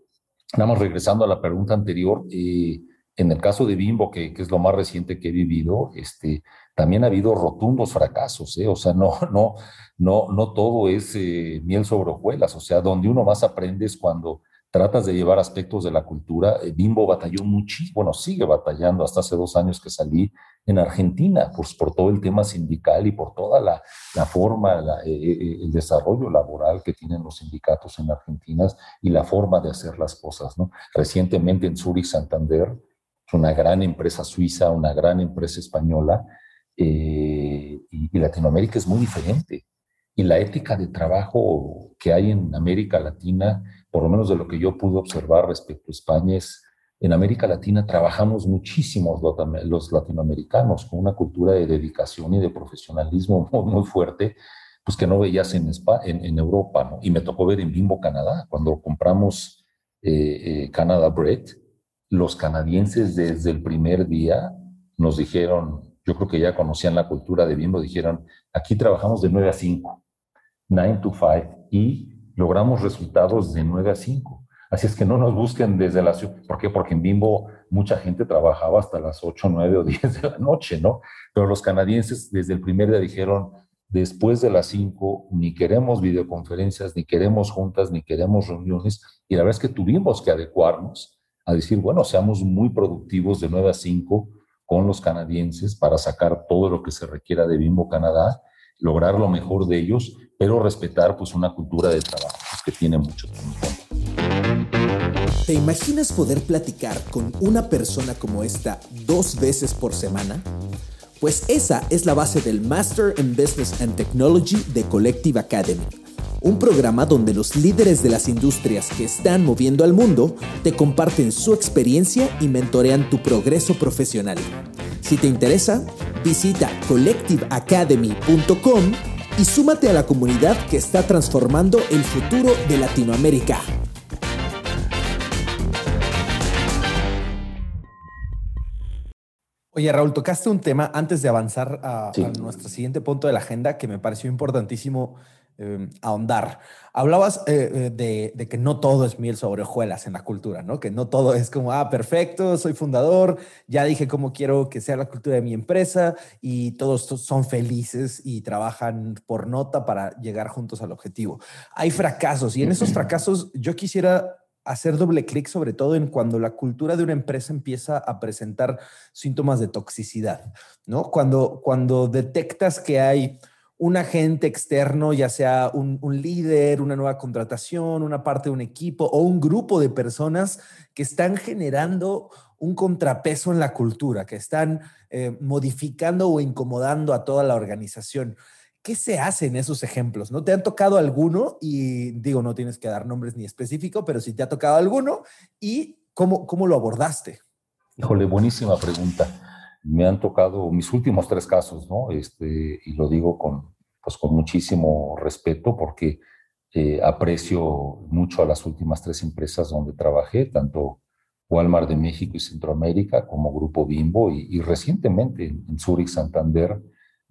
vamos regresando a la pregunta anterior, eh, en el caso de Bimbo, que, que, es lo más reciente que he vivido, este, también ha habido rotundos fracasos, ¿eh? O sea, no, [LAUGHS] no, no, no todo es eh, miel sobre hojuelas, o sea, donde uno más aprende es cuando tratas de llevar aspectos de la cultura. Eh, Bimbo batalló muchísimo, bueno, sigue batallando hasta hace dos años que salí en Argentina, por todo el tema sindical y por toda la, la forma, eh, eh, el desarrollo laboral que tienen los sindicatos en Argentina y la forma de hacer las cosas, ¿no? Recientemente en Zurich, Santander, una gran empresa suiza, una gran empresa española, y Latinoamérica es muy diferente. Y la ética de trabajo que hay en América Latina por lo menos de lo que yo pude observar respecto a España, es en América Latina trabajamos muchísimos los latinoamericanos con una cultura de dedicación y de profesionalismo [LAUGHS] muy, fuerte, pues que no veías en, en, Europa, ¿no? Y me tocó ver en Bimbo, Canadá, cuando compramos eh, eh, Canada Bread, los canadienses desde el primer día nos dijeron, yo creo que ya conocían la cultura de Bimbo, dijeron, aquí trabajamos de 9 a 5, 9 to 5, y logramos resultados de 9 a 5. Así es que no nos busquen desde la ciudad. ¿Por qué? Porque en Bimbo mucha gente trabajaba hasta las 8, 9 o [LAUGHS] 10 de la noche, ¿no? Pero los canadienses desde el primer día dijeron, después de las 5 ni queremos videoconferencias, ni queremos juntas, ni queremos reuniones. Y la verdad es que tuvimos que adecuarnos a decir, bueno, seamos muy productivos de 9 a 5 con los canadienses para sacar todo lo que se requiera de Bimbo Canadá, lograr lo mejor de ellos pero respetar pues una cultura de trabajo pues, que tiene mucho tiempo. ¿Te imaginas poder platicar con una persona como esta dos veces por semana? Pues esa es la base del Master in Business and Technology de Collective Academy, un programa donde los líderes de las industrias que están moviendo al mundo te comparten su experiencia y mentorean tu progreso profesional. Si te interesa, visita collectiveacademy.com y súmate a la comunidad que está transformando el futuro de Latinoamérica. Oye, Raúl, tocaste un tema antes de avanzar a, nuestro siguiente punto de la agenda que me pareció importantísimo eh, ahondar. Hablabas eh, eh, de, que no todo es miel sobre hojuelas en la cultura, ¿no? Que no todo es como, ah, perfecto, soy fundador, ya dije cómo quiero que sea la cultura de mi empresa y todos son felices y trabajan por nota para llegar juntos al objetivo. Hay fracasos y en esos fracasos yo quisiera hacer doble clic sobre todo en cuando la cultura de una empresa empieza a presentar síntomas de toxicidad, ¿no? Cuando, cuando detectas que hay un agente externo, ya sea un, líder, una nueva contratación, una parte de un equipo o un grupo de personas que están generando un contrapeso en la cultura, que están eh, modificando o incomodando a toda la organización. ¿Qué se hace en esos ejemplos? ¿No te han tocado alguno? Y digo, no tienes que dar nombres ni específico, pero si te ha tocado alguno y cómo, cómo lo abordaste. Híjole, buenísima pregunta me han tocado mis últimos tres casos, ¿no? Este, y lo digo con, pues con muchísimo respeto porque eh, aprecio mucho a las últimas tres empresas donde trabajé, tanto Walmart de México y Centroamérica como Grupo Bimbo y, recientemente en, en Zurich, Santander.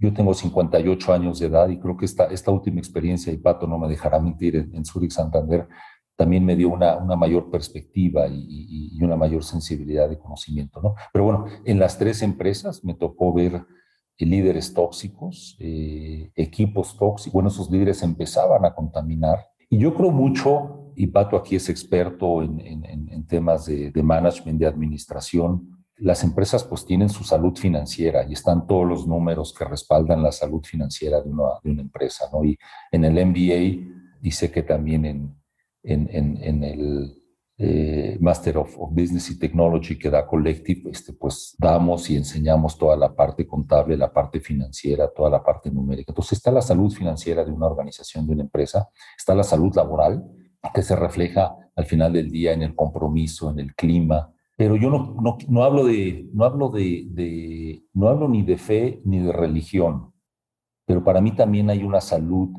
Yo tengo 58 años de edad y creo que esta, esta última experiencia, y Pato no me dejará mentir, en, en Zurich, Santander, también me dio una, una mayor perspectiva y, y, una mayor sensibilidad de conocimiento. ¿no? Pero bueno, en las tres empresas me tocó ver eh, líderes tóxicos, eh, equipos tóxicos. Bueno, esos líderes empezaban a contaminar. Y yo creo mucho, y Pato aquí es experto en, en, en temas de, de, management, de administración, las empresas pues tienen su salud financiera y están todos los números que respaldan la salud financiera de una, de una empresa, ¿no? Y en el MBA dice que también en, en, en, el eh, Master of, Business y Technology que da Collective, este, pues damos y enseñamos toda la parte contable, la parte financiera, toda la parte numérica. Entonces está la salud financiera de una organización, de una empresa, está la salud laboral, que se refleja al final del día en el compromiso, en el clima. Pero yo no, no, no hablo, de, no, hablo de, de, no hablo ni de fe ni de religión, pero para mí también hay una salud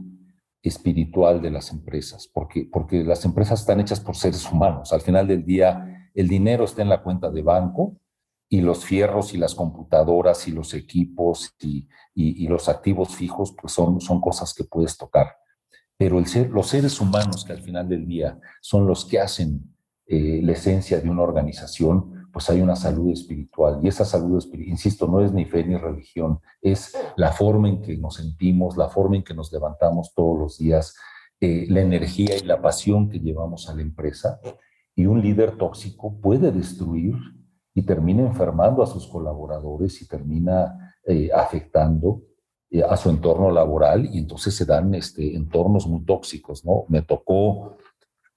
espiritual de las empresas, porque, porque las empresas están hechas por seres humanos. Al final del día, el dinero está en la cuenta de banco y los fierros y las computadoras y los equipos y, y, los activos fijos pues son, son cosas que puedes tocar. Pero el ser, los seres humanos que al final del día son los que hacen eh, la esencia de una organización, pues hay una salud espiritual. Y esa salud espiritual, insisto, no es ni fe ni religión, es la forma en que nos sentimos, la forma en que nos levantamos todos los días, eh, la energía y la pasión que llevamos a la empresa. Y un líder tóxico puede destruir y termina enfermando a sus colaboradores y termina eh, afectando eh, a su entorno laboral y entonces se dan este, entornos muy tóxicos, ¿no? Me tocó,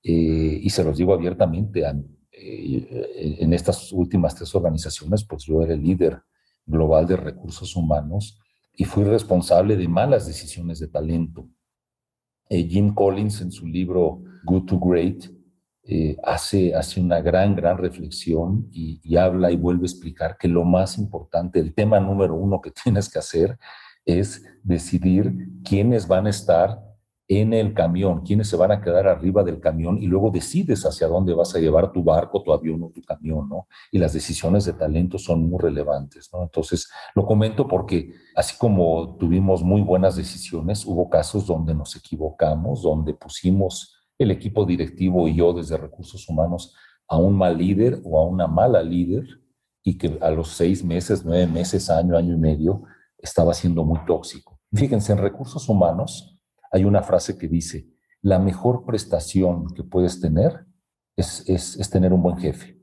eh, y se los digo abiertamente, eh, en estas últimas tres organizaciones, pues yo era el líder global de recursos humanos y fui responsable de malas decisiones de talento. Eh, Jim Collins en su libro Good to Great hace, hace una gran, gran reflexión y, habla y vuelve a explicar que lo más importante, el tema número uno que [LAUGHS] tienes que hacer es decidir quiénes van a estar en el camión, quiénes se van a quedar arriba del camión y luego decides hacia dónde vas a llevar tu barco, tu avión o tu camión, ¿no? Y las decisiones de talento son muy relevantes, ¿no? Entonces, lo comento porque así como tuvimos muy buenas decisiones, hubo casos donde nos equivocamos, donde pusimos el equipo directivo y yo desde recursos humanos a un mal líder o a una mala líder y que a los seis meses, nueve meses, año, año y medio, estaba siendo muy tóxico. Fíjense, en recursos humanos, hay una frase que dice, la mejor prestación que puedes tener es, es, es tener un buen jefe.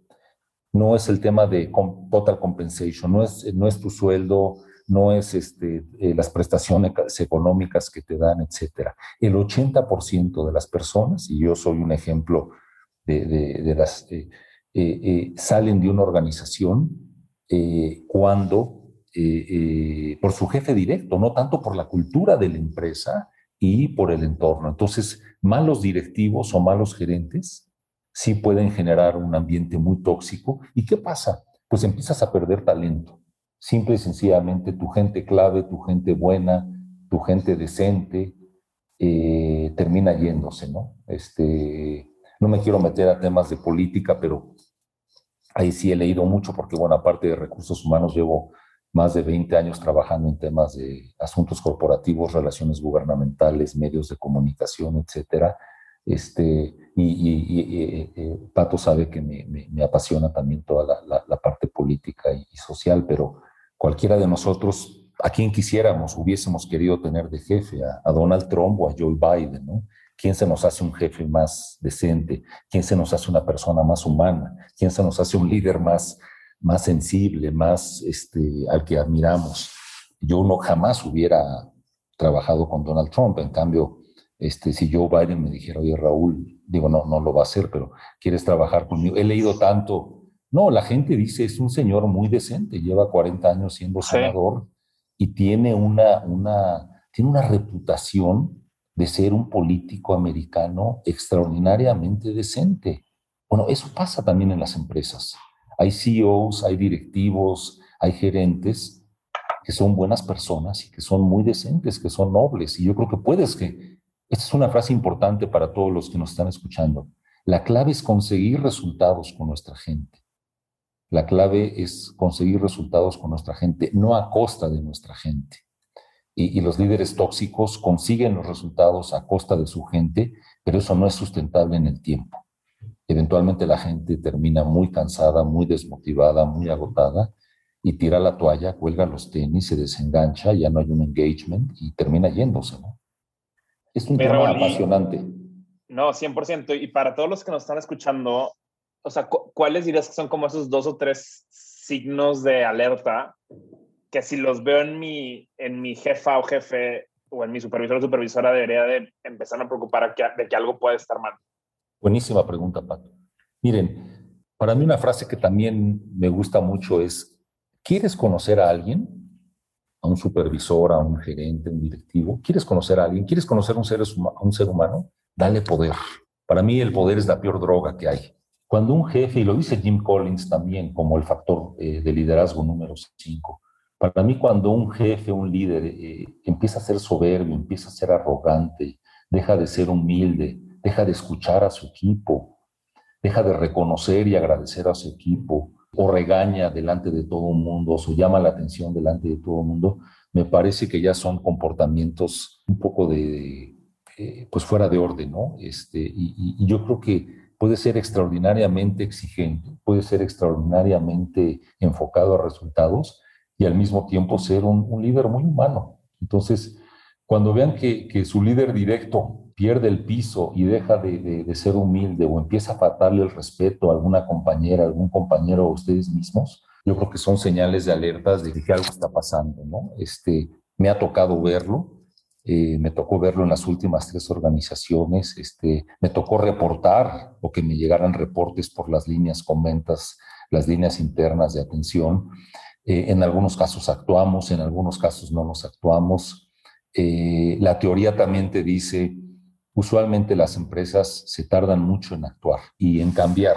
No es el tema de total compensation, no es, no es tu sueldo, no es este, eh, las prestaciones económicas que te dan, etcétera. El 80% de las personas, y yo soy un ejemplo de, de, de las, eh, eh, salen de una organización cuando, por su jefe directo, no tanto por la cultura de la empresa, y por el entorno. Entonces, malos directivos o malos gerentes sí pueden generar un ambiente muy tóxico. ¿Y qué pasa? Pues empiezas a perder talento. Simple y sencillamente tu gente clave, tu gente buena, tu gente decente, eh, termina yéndose, ¿no? Este, no me quiero meter a temas de política, pero ahí sí he leído mucho porque, bueno, aparte de recursos humanos, llevo más de 20 años trabajando en temas de asuntos corporativos, relaciones gubernamentales, medios de comunicación, etcétera. Este, y, y, y eh, Pato sabe que me, me, me, apasiona también toda la, la, la parte política y, social, pero cualquiera de nosotros, a quien quisiéramos, hubiésemos querido tener de jefe, a, a Donald Trump o a Joe Biden, ¿no? ¿Quién se nos hace un jefe más decente? ¿Quién se nos hace una persona más humana? ¿Quién se nos hace un líder más, más sensible, más este, al que admiramos. Yo no jamás hubiera trabajado con Donald Trump, en cambio, este, si Joe Biden me dijera, oye Raúl, digo, no, no lo va a hacer, pero ¿quieres trabajar conmigo? He leído tanto. No, la gente dice, es un señor muy decente, lleva 40 años siendo senador y tiene una, una, tiene una reputación de ser un político americano extraordinariamente decente. Bueno, eso pasa también en las empresas. Hay CEOs, hay directivos, hay gerentes que son buenas personas y que son muy decentes, que son nobles. Y yo creo que puedes que, esta es una frase importante para todos los que nos están escuchando. La clave es conseguir resultados con nuestra gente. La clave es conseguir resultados con nuestra gente, no a costa de nuestra gente. Y, los líderes tóxicos consiguen los resultados a costa de su gente, pero eso no es sustentable en el tiempo. Eventualmente la gente termina muy cansada, muy desmotivada, muy agotada y tira la toalla, cuelga los tenis, se desengancha, ya no hay un engagement y termina yéndose, ¿no? Es un tema apasionante. No, 100%. Y para todos los que nos están escuchando, o sea, ¿cuáles dirías que son como esos dos o tres signos de alerta que si los veo en mi, en mi jefa o jefe o en mi supervisor o supervisora debería de empezar a preocupar de que algo puede estar mal? Buenísima pregunta, Pato. Miren, para mí una frase que también me gusta mucho es, ¿quieres conocer a alguien? A un supervisor, a un gerente, un directivo. ¿Quieres conocer a alguien? ¿Quieres conocer a un ser, a un ser humano? Dale poder. Para mí el poder es la peor droga que hay. Cuando un jefe, y lo dice Jim Collins también como el factor eh, de liderazgo número 5, para mí cuando un jefe, un líder eh, empieza a ser soberbio, empieza a ser arrogante, deja de ser humilde, deja de escuchar a su equipo, deja de reconocer y agradecer a su equipo, o regaña delante de todo el mundo, o llama la atención delante de todo el mundo, me parece que ya son comportamientos un poco de, eh, pues fuera de orden, ¿no? Este, y, yo creo que puede ser extraordinariamente exigente, puede ser extraordinariamente enfocado a resultados y al mismo tiempo ser un, líder muy humano. Entonces, cuando vean que, que, su líder directo pierde el piso y deja de, ser humilde o empieza a faltarle el respeto a alguna compañera, algún compañero o ustedes mismos, yo creo que son señales de alertas de que algo está pasando, ¿no? Este, me ha tocado verlo eh, me tocó verlo en las últimas tres organizaciones, este, me tocó reportar o que me llegaran reportes por las líneas con ventas, las líneas internas de atención. Eh, en algunos casos actuamos, en algunos casos no nos actuamos. Eh, la teoría también te dice, usualmente las empresas se tardan mucho en actuar y en cambiar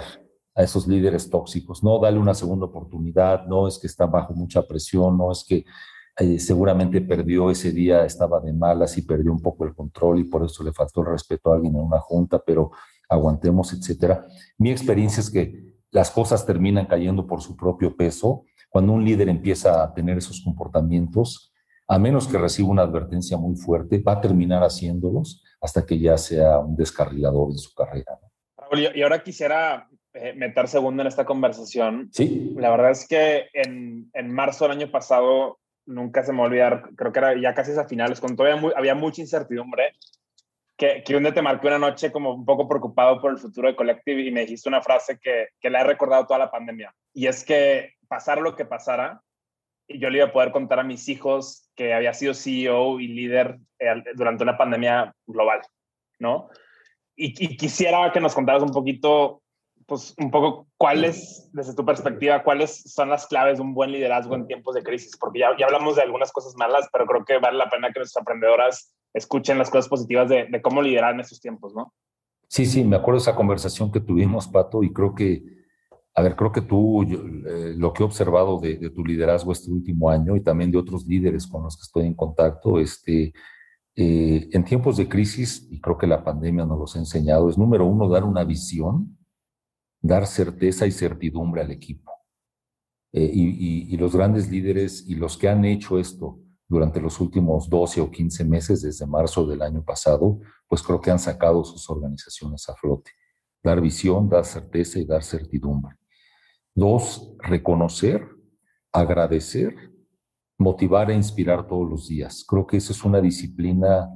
a esos líderes tóxicos. No, dale una segunda oportunidad, no es que está bajo mucha presión, no es que eh, seguramente perdió ese día, estaba de malas y perdió un poco el control y por eso le faltó el respeto a alguien en una junta, pero aguantemos, etcétera. Mi experiencia es que las cosas terminan cayendo por su propio peso cuando un líder empieza a tener esos comportamientos, a menos que reciba una advertencia muy fuerte, va a terminar haciéndolos hasta que ya sea un descarrilador en su carrera. Y ahora quisiera eh, meter segundo en esta conversación. Sí. La verdad es que en, en marzo del año pasado nunca se me va a olvidar, creo que era ya casi a finales, cuando todavía había mucha incertidumbre, que, que un día te marqué una noche como un poco preocupado por el futuro de Collective y me dijiste una frase que, que la he recordado toda la pandemia. Y es que pasara lo que pasara, yo le iba a poder contar a mis hijos que había sido CEO y líder eh, durante una pandemia global, ¿no? Y, y, quisiera que nos contaras un poquito pues un poco cuáles, desde tu perspectiva, cuáles son las claves de un buen liderazgo en tiempos de crisis, porque ya, ya hablamos de algunas cosas malas, pero creo que vale la pena que nuestras aprendedoras escuchen las cosas positivas de, de cómo liderar en estos tiempos, ¿no? Sí, sí, me acuerdo esa conversación que tuvimos, Pato, y creo que, a ver, creo que tú, eh, lo que he observado de, de, tu liderazgo este último año y también de otros líderes con los que estoy en contacto, este, eh, en tiempos de crisis, y creo que la pandemia nos los ha enseñado, es número uno, dar una visión dar certeza y certidumbre al equipo. Eh, y, los grandes líderes y los que han hecho esto durante los últimos 12 o 15 meses, desde marzo del año pasado, pues creo que han sacado sus organizaciones a flote. Dar visión, dar certeza y dar certidumbre. Dos, reconocer, agradecer, motivar e inspirar todos los días. Creo que esa es una disciplina,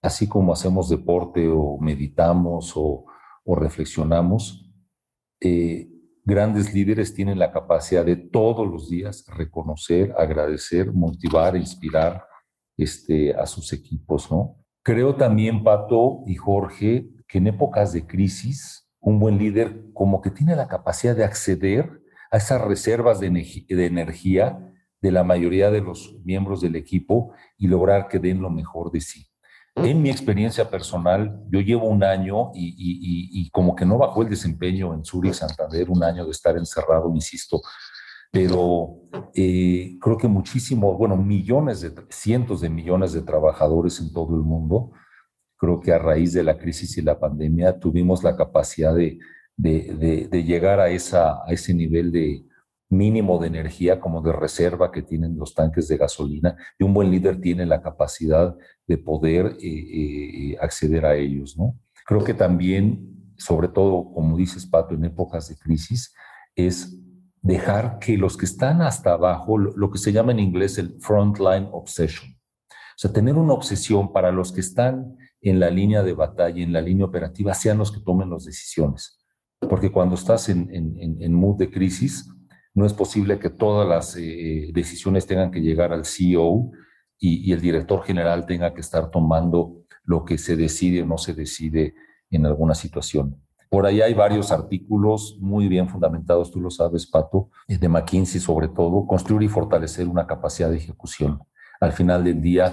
así como hacemos deporte o meditamos o, o reflexionamos, eh, grandes líderes tienen la capacidad de todos los días reconocer, agradecer, motivar, inspirar este, a sus equipos, ¿no? Creo también, Pato y Jorge, que en épocas de crisis, un buen líder como que tiene la capacidad de acceder a esas reservas de, de energía de la mayoría de los miembros del equipo y lograr que den lo mejor de sí. En mi experiencia personal, yo llevo un año y, como que no bajó el desempeño en Zurich, Santander, un año de estar encerrado, insisto, pero eh, creo que muchísimos, bueno, millones de, cientos de millones de trabajadores en todo el mundo, creo que a raíz de la crisis y la pandemia tuvimos la capacidad de, de, de llegar a, esa, a ese nivel de, mínimo de energía como de reserva que tienen los tanques de gasolina y un buen líder tiene la capacidad de poder eh, eh, acceder a ellos, ¿no? Creo que también, sobre todo, como dices, Pato, en épocas de crisis, es dejar que los que están hasta abajo, lo que se llama en inglés el frontline obsession, o sea, tener una obsesión para los que están en la línea de batalla, en la línea operativa, sean los que tomen las decisiones. Porque cuando estás en, en, mood de crisis, no es posible que todas las eh, decisiones tengan que llegar al CEO y, y, el director general tenga que estar tomando lo que se decide o no se decide en alguna situación. Por ahí hay varios artículos muy bien fundamentados, tú lo sabes, Pato, de McKinsey sobre todo, construir y fortalecer una capacidad de ejecución al final del día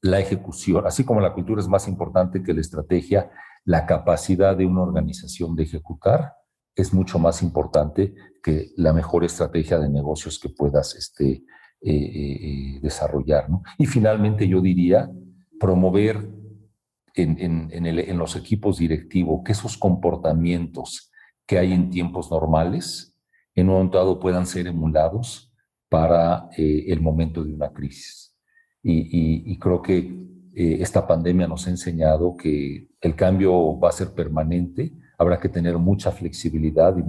la ejecución, así como la cultura es más importante que la estrategia, la capacidad de una organización de ejecutar es mucho más importante que la mejor estrategia de negocios que puedas este, eh, eh, eh, desarrollar. Y finalmente yo diría promover en, en, los equipos directivos que esos comportamientos que hay en tiempos normales en un momento dado puedan ser emulados para el momento de una crisis y, creo que esta pandemia nos ha enseñado que el cambio va a ser permanente, habrá que tener mucha flexibilidad y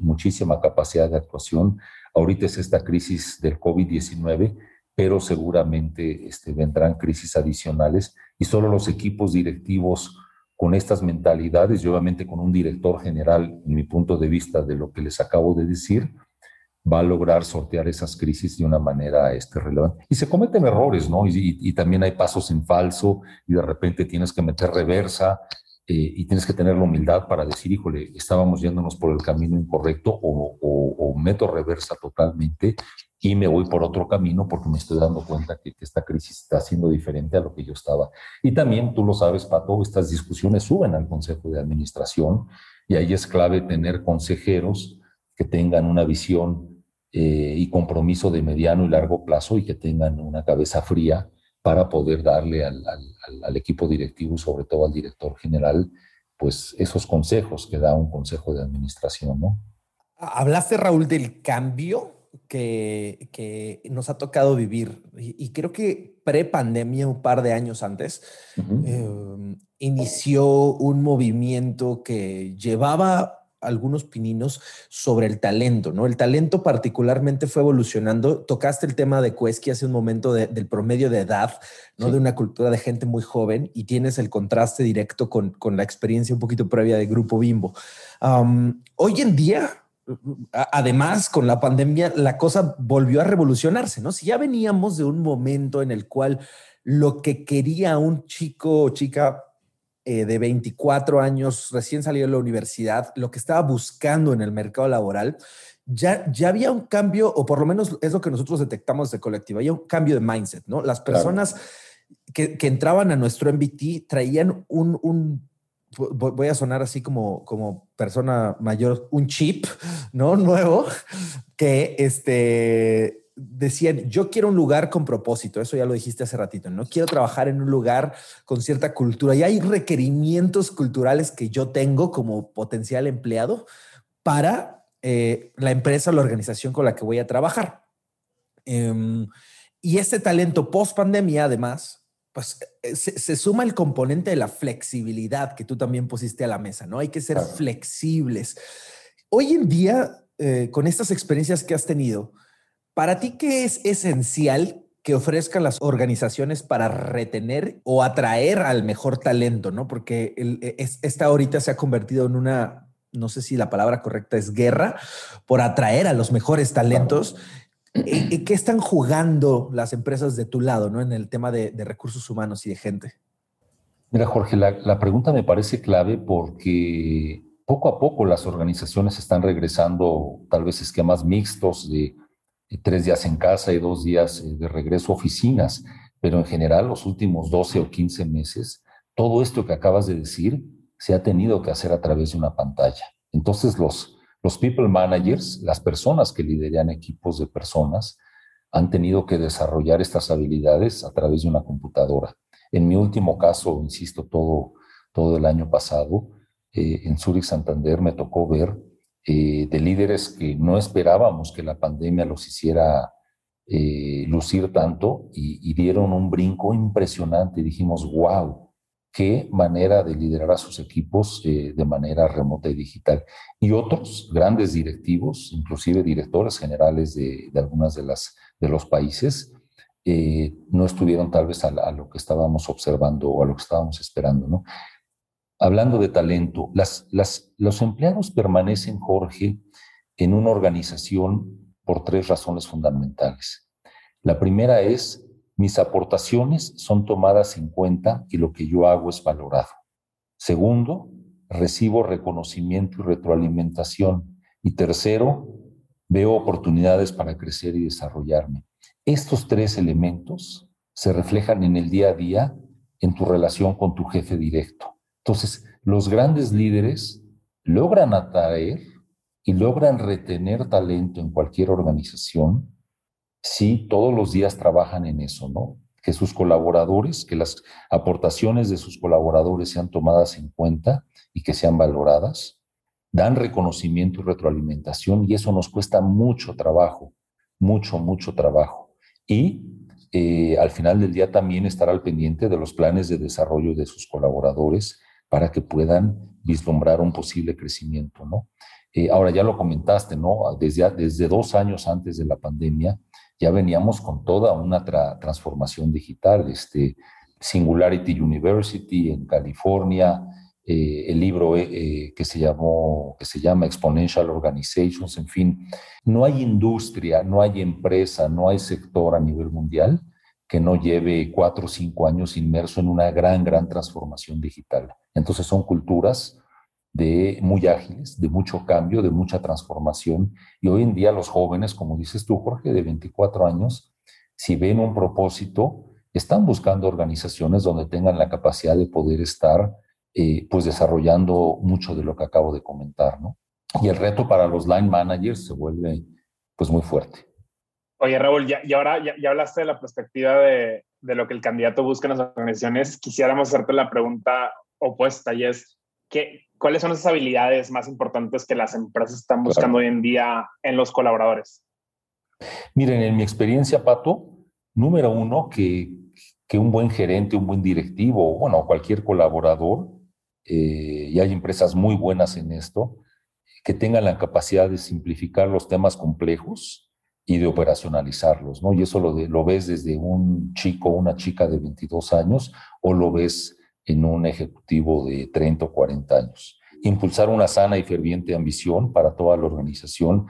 muchísima capacidad de actuación. Ahorita es esta crisis del COVID-19, pero seguramente este, vendrán crisis adicionales y solo los equipos directivos con estas mentalidades y obviamente con un director general, en mi punto de vista de lo que les acabo de decir, va a lograr sortear esas crisis de una manera este, relevante. Y se cometen errores, ¿no? Y, también hay pasos en falso y de repente tienes que meter reversa eh, y tienes que tener la humildad para decir, híjole, estábamos yéndonos por el camino incorrecto o, meto reversa totalmente y me voy por otro camino porque me estoy dando cuenta que, que, esta crisis está siendo diferente a lo que yo estaba. Y también, tú lo sabes, Pato, estas discusiones suben al Consejo de Administración y ahí es clave tener consejeros que tengan una visión eh, y compromiso de mediano y largo plazo y que tengan una cabeza fría para poder darle al, al, equipo directivo y sobre todo al director general, pues esos consejos que da un consejo de administración, ¿no? Hablaste, Raúl, del cambio que, que nos ha tocado vivir y, creo que pre-pandemia, un par de años antes, eh, inició un movimiento que llevaba algunos pininos sobre el talento, ¿no? El talento particularmente fue evolucionando. Tocaste el tema de Cuesqui hace un momento del promedio de edad, ¿no? De una cultura de gente muy joven y tienes el contraste directo con, la experiencia un poquito previa de Grupo Bimbo. hoy en día, además, con la pandemia, la cosa volvió a revolucionarse, ¿no? Si ya veníamos de un momento en el cual lo que quería un chico o chica eh, de 24 años, recién salido de la universidad, lo que estaba buscando en el mercado laboral, ya, ya había un cambio, o por lo menos es lo que nosotros detectamos de colectivo, había un cambio de mindset, ¿no? Las personas que, que, entraban a nuestro MBT traían un, un voy a sonar así como, como persona mayor, un chip, ¿no? [LAUGHS] Nuevo, que este, decían, yo quiero un lugar con propósito, eso ya lo dijiste hace ratito, no quiero trabajar en un lugar con cierta cultura y hay requerimientos culturales que yo tengo como potencial empleado para eh, la empresa o la organización con la que voy a trabajar. Em, y este talento post pandemia, además, pues eh, se, suma el componente de la flexibilidad que tú también pusiste a la mesa, ¿no? Hay que ser flexibles. Hoy en día, eh, con estas experiencias que has tenido, para ti, ¿qué es esencial que ofrezcan las organizaciones para retener o atraer al mejor talento? ¿no? Porque e, esta ahorita se ha convertido en una, no sé si la palabra correcta es guerra, por atraer a los mejores talentos. ¿Y qué están jugando las empresas de tu lado ¿no? en el tema de, recursos humanos y de gente? Mira, Jorge, la, la pregunta me parece clave porque poco a poco las organizaciones están regresando tal vez esquemas mixtos de tres días en casa y dos días eh, de regreso a oficinas, pero en general los últimos 12 o 15 meses, todo esto que acabas de decir se ha tenido que hacer a través de una pantalla. Entonces los, los people managers, las personas que lideran equipos de personas, han tenido que desarrollar estas habilidades a través de una computadora. En mi último caso, insisto, todo, todo el año pasado, eh, en Zurich Santander me tocó ver eh, de líderes que no esperábamos que la pandemia los hiciera eh, lucir tanto y, dieron un brinco impresionante. Dijimos, wow, qué manera de liderar a sus equipos eh, de manera remota y digital. Y otros grandes directivos, inclusive directores generales de, de algunas de las de los países, no estuvieron tal vez a, a, lo que estábamos observando o a lo que estábamos esperando, ¿no? Hablando de talento, los empleados permanecen, Jorge, en una organización por tres razones fundamentales. La primera es, mis aportaciones son tomadas en cuenta y lo que yo hago es valorado. Segundo, recibo reconocimiento y retroalimentación. Y tercero, veo oportunidades para crecer y desarrollarme. Estos tres elementos se reflejan en el día a día en tu relación con tu jefe directo. Entonces, los grandes líderes logran atraer y logran retener talento en cualquier organización si todos los días trabajan en eso, ¿no? Que sus colaboradores, que las aportaciones de sus colaboradores sean tomadas en cuenta y que sean valoradas, dan reconocimiento y retroalimentación y eso nos cuesta mucho trabajo, mucho, mucho trabajo. Y eh, al final del día también estar al pendiente de los planes de desarrollo de sus colaboradores para que puedan vislumbrar un posible crecimiento, ¿no? Eh, ahora ya lo comentaste, ¿no? Desde, desde dos años antes de la pandemia ya veníamos con toda una transformación digital, este, Singularity University en California, eh, el libro eh, que, se llamó, que se llama Exponential Organizations, en fin, no hay industria, no hay empresa, no hay sector a nivel mundial que no lleve cuatro o cinco años inmerso en una gran, gran transformación digital. Entonces son culturas de muy ágiles, de mucho cambio, de mucha transformación. Y hoy en día los jóvenes, como dices tú, Jorge, de 24 años, si ven un propósito, están buscando organizaciones donde tengan la capacidad de poder estar eh, pues desarrollando mucho de lo que acabo de comentar, ¿no? Y el reto para los line managers se vuelve pues muy fuerte. Oye, Raúl, ya, y ahora ya, hablaste de la perspectiva de, de, lo que el candidato busca en las organizaciones. Quisiéramos hacerte la pregunta opuesta y es, ¿qué, ¿cuáles son esas habilidades más importantes que las empresas están buscando hoy en día en los colaboradores? Miren, en mi experiencia, Pato, número uno, que, que un buen gerente, un buen directivo, bueno, cualquier colaborador, eh, y hay empresas muy buenas en esto, que tengan la capacidad de simplificar los temas complejos y de operacionalizarlos, ¿no? Y eso lo, lo ves desde un chico una chica de 22 años o lo ves en un ejecutivo de 30 o 40 años. Impulsar una sana y ferviente ambición para toda la organización.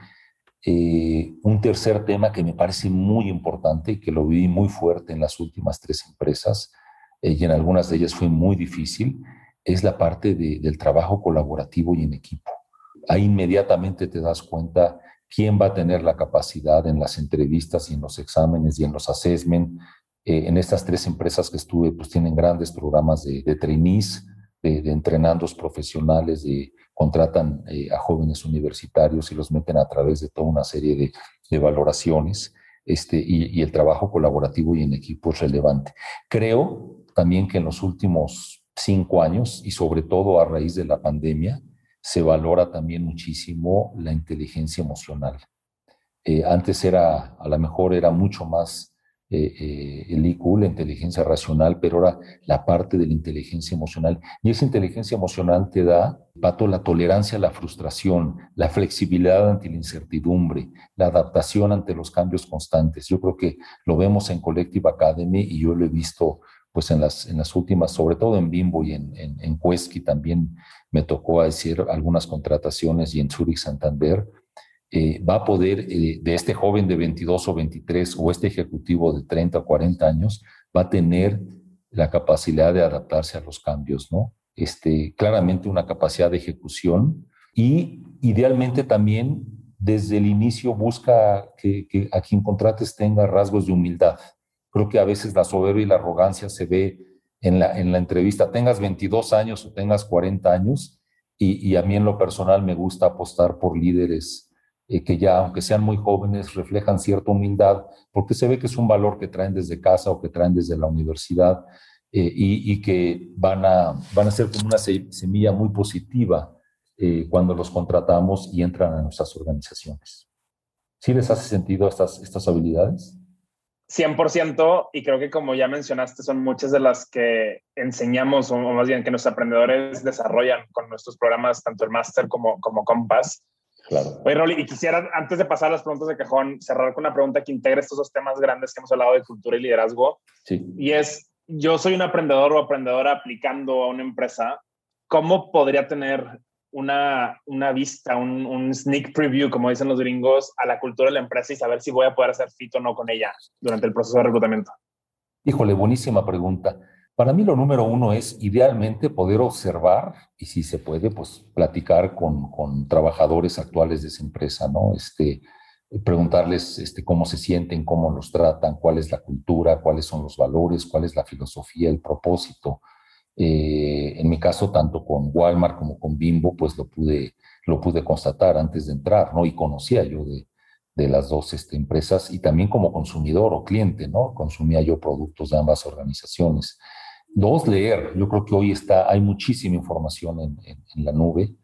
Eh, un tercer tema que me parece muy importante y que lo vi muy fuerte en las últimas tres empresas eh, y en algunas de ellas fue muy difícil, es la parte de, del trabajo colaborativo y en equipo. Ahí inmediatamente te das cuenta quién va a tener la capacidad en las entrevistas y en los exámenes y en los assessment. Eh, en estas tres empresas que estuve, pues tienen grandes programas de, trainees, de, de, entrenandos profesionales, de, contratan eh, a jóvenes universitarios y los meten a través de toda una serie de, de valoraciones. Este, y, y el trabajo colaborativo y en equipo es relevante. Creo también que en los últimos cinco años, y sobre todo a raíz de la pandemia, se valora también muchísimo la inteligencia emocional. Eh, antes era, a lo mejor era mucho más eh, eh, el IQ, la inteligencia racional, pero ahora la parte de la inteligencia emocional. Y esa inteligencia emocional te da, Pato, la tolerancia a la frustración, la flexibilidad ante la incertidumbre, la adaptación ante los cambios constantes. Yo creo que lo vemos en Collective Academy y yo lo he visto pues en las, en las últimas, sobre todo en Bimbo y en, en, en también me tocó decir algunas contrataciones y en Zurich Santander, eh, va a poder, eh, de este joven de 22 o 23 o este ejecutivo de 30 o 40 años, va a tener la capacidad de adaptarse a los cambios, ¿no? Este, claramente una capacidad de ejecución y idealmente también desde el inicio busca que, que a quien contrates tenga rasgos de humildad. Creo que a veces la soberbia y la arrogancia se ve en la, en la entrevista, tengas 22 años o tengas 40 años, y, y a mí en lo personal me gusta apostar por líderes eh, que ya, aunque sean muy jóvenes, reflejan cierta humildad, porque se ve que es un valor que traen desde casa o que traen desde la universidad eh, y, y, que van a, van a ser como una semilla muy positiva eh, cuando los contratamos y entran a nuestras organizaciones. ¿Sí les hace sentido estas, estas habilidades? 100% y creo que como ya mencionaste son muchas de las que enseñamos o más bien que nuestros aprendedores desarrollan con nuestros programas, tanto el máster como, como Compass. Claro. Oye, Rolly, y quisiera, antes de pasar a las preguntas de cajón, cerrar con una pregunta que integre estos dos temas grandes que hemos hablado de cultura y liderazgo. Sí. Y es, yo soy un aprendedor o aprendedora aplicando a una empresa, ¿cómo podría tener una, una vista, un, un, sneak preview, como dicen los gringos, a la cultura de la empresa y saber si voy a poder hacer fit o no con ella durante el proceso de reclutamiento? Híjole, buenísima pregunta. Para mí lo número uno es idealmente poder observar y si se puede, pues platicar con, con trabajadores actuales de esa empresa, ¿no? Este, preguntarles este, cómo se sienten, cómo los tratan, cuál es la cultura, cuáles son los valores, cuál es la filosofía, el propósito. Eh, en mi caso, tanto con Walmart como con Bimbo, pues lo pude, lo pude constatar antes de entrar, ¿no? Y conocía yo de, las dos este, empresas y también como consumidor o cliente, ¿no? Consumía yo productos de ambas organizaciones. Dos, leer. Yo creo que hoy está, hay muchísima información en, en, en la nube.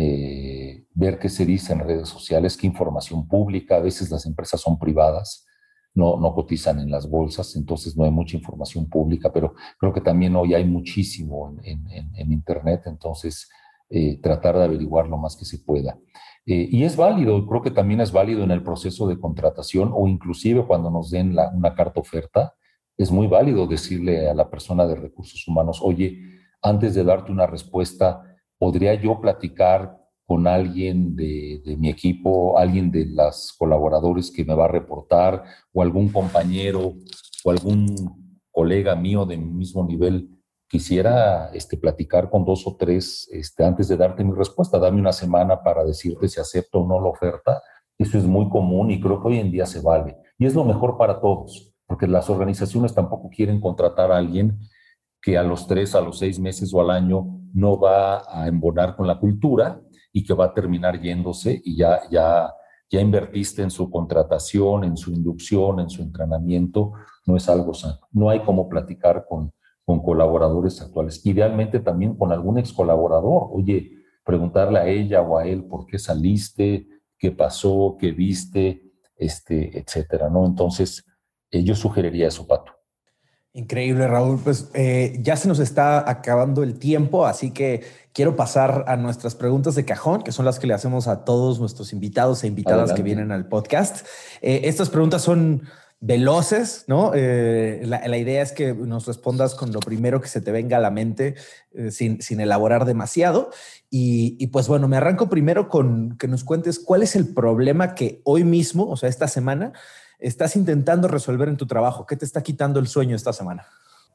Eh, ver qué se dice en redes sociales, qué información pública. A veces las empresas son privadas, no, cotizan en las bolsas, entonces no hay mucha información pública, pero creo que también hoy hay muchísimo en, Internet, entonces eh, tratar de averiguar lo más que se pueda. Eh, y es válido, creo que también es válido en el proceso de contratación o inclusive cuando nos den una carta oferta, es muy válido decirle a la persona de recursos humanos, oye, antes de darte una respuesta, ¿podría yo platicar con alguien de, de, mi equipo, alguien de las colaboradores que me va a reportar o algún compañero o algún colega mío de mi mismo nivel? Quisiera este, platicar con dos o tres este, antes de darte mi respuesta. Dame una semana para decirte si acepto o no la oferta. Eso es muy común y creo que hoy en día se vale. Y es lo mejor para todos, porque las organizaciones tampoco quieren contratar a alguien que a los tres, a los seis meses o al año no va a embonar con la cultura y que va a terminar yéndose y ya, ya, ya invertiste en su contratación, en su inducción, en su entrenamiento, no es algo sano. No hay como platicar con, con colaboradores actuales. Idealmente también con algún ex colaborador. Oye, preguntarle a ella o a él por qué saliste, qué pasó, qué viste, este, etcétera, ¿no? Entonces, eh, yo sugeriría eso, Pato. Increíble, Raúl. Pues eh, ya se nos está acabando el tiempo, así que quiero pasar a nuestras preguntas de cajón, que son las que le hacemos a todos nuestros invitados e invitadas Adelante. que vienen al podcast. Eh, estas preguntas son veloces, ¿no? Eh, la, la, idea es que nos respondas con lo primero que se te venga a la mente eh, sin, sin, elaborar demasiado. Y, y, pues bueno, me arranco primero con que nos cuentes cuál es el problema que hoy mismo, o sea, esta semana, estás intentando resolver en tu trabajo. ¿Qué te está quitando el sueño esta semana?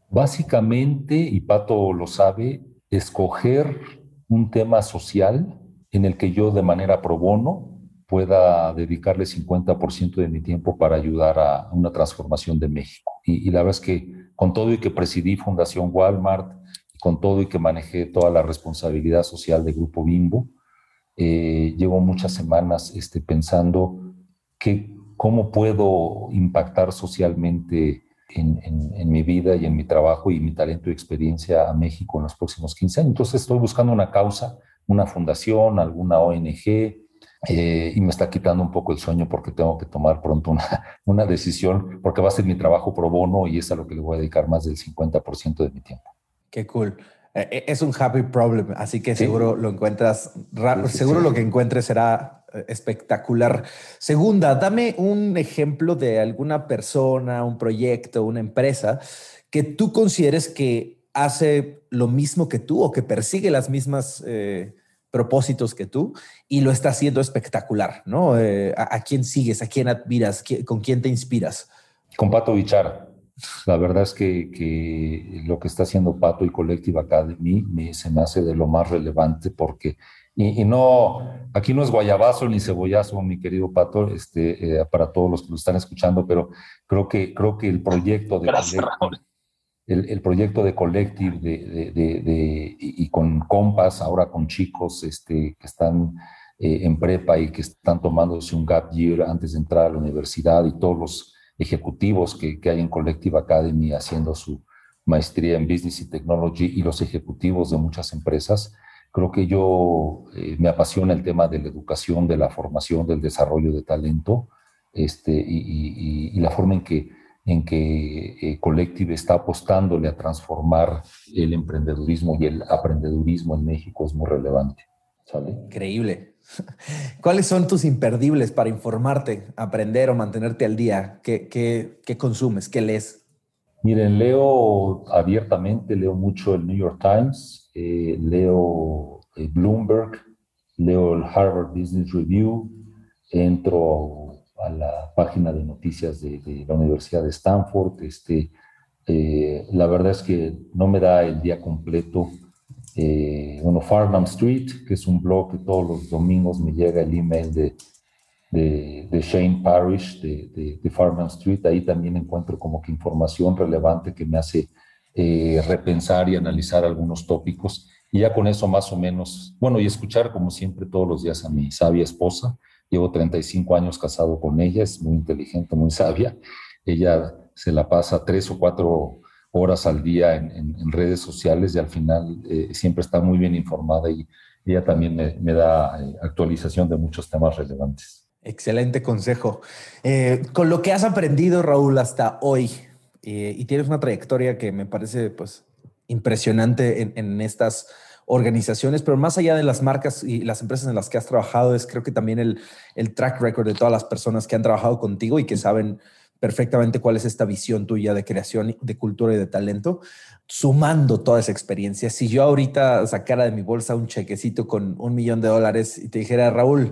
Básicamente, y Pato lo sabe, escoger un tema social en el que yo de manera pro bono pueda dedicarle 50% de mi tiempo para ayudar a una transformación de México. Y, la verdad es que con todo y que presidí Fundación Walmart, con todo y que manejé toda la responsabilidad social de Grupo Bimbo, eh, llevo muchas semanas este, pensando que cómo puedo impactar socialmente en, en, en, mi vida y en mi trabajo y mi talento y experiencia a México en los próximos 15 años. Entonces estoy buscando una causa, una fundación, alguna ONG, eh, y me está quitando un poco el sueño porque tengo que tomar pronto una, [LAUGHS] una, decisión, porque va a ser mi trabajo pro bono y es a lo que le voy a dedicar más del 50% de mi tiempo. Qué cool. Eh, es un happy problem, así que sí. seguro lo encuentras, sí, sí, seguro lo que encuentres será eh, espectacular. Segunda, dame un ejemplo de alguna persona, un proyecto, una empresa que tú consideres que hace lo mismo que tú o que persigue las mismas eh, propósitos que tú y lo está haciendo espectacular, ¿no? Eh, a, quién sigues? ¿A quién admiras? ¿Con quién te inspiras? Con Pato Bichara. La verdad es que, que, lo que está haciendo Pato y Collective Academy me, se me hace de lo más relevante porque, y, y, no, aquí no es guayabazo ni cebollazo, mi querido Pato, este, eh, para todos los que lo están escuchando, pero creo que, creo que el proyecto de... Gracias, el, el, proyecto de Collective de, de, de, de, y con compas, ahora con chicos este, que están eh, en prepa y que están tomándose un gap year antes de entrar a la universidad y todos los ejecutivos que, que hay en Collective Academy haciendo su maestría en Business y Technology y los ejecutivos de muchas empresas, Creo que yo eh, me apasiona el tema de la educación, de la formación, del desarrollo de talento este, y, la forma en que, en que eh, Collective está apostándole a transformar el emprendedurismo y el aprendedurismo en México es muy relevante. ¿sale? Increíble. [LAUGHS] ¿Cuáles son tus imperdibles para informarte, aprender o mantenerte al día? ¿Qué, qué, qué consumes? ¿Qué lees? Miren, leo abiertamente, leo mucho el New York Times, eh, leo eh, Bloomberg, leo el Harvard Business Review, entro a la página de noticias de, la Universidad de Stanford. Este, eh, la verdad es que no me da el día completo. bueno, Farnham Street, que es un blog que todos los domingos me llega el email de de, Shane Parrish de, de, Farnham Street. Ahí también encuentro como que información relevante que me hace eh, repensar y analizar algunos tópicos. Y ya con eso más o menos, bueno, y escuchar como siempre todos los días a mi sabia esposa. Llevo 35 años casado con ella, es muy inteligente, muy sabia. Ella se la pasa tres o cuatro horas al día en, redes sociales y al final eh, siempre está muy bien informada y ella también me, da eh, actualización de muchos temas relevantes. Excelente consejo. Con lo que has aprendido, Raúl, hasta hoy, eh, y tienes una trayectoria que me parece pues, impresionante en, estas organizaciones, pero más allá de las marcas y las empresas en las que has trabajado, es creo que también el, el track record de todas las personas que han trabajado contigo y que saben perfectamente cuál es esta visión tuya de creación, de cultura y de talento, sumando toda esa experiencia. Si yo ahorita sacara de mi bolsa un chequecito con un millón de dólares y te dijera, Raúl,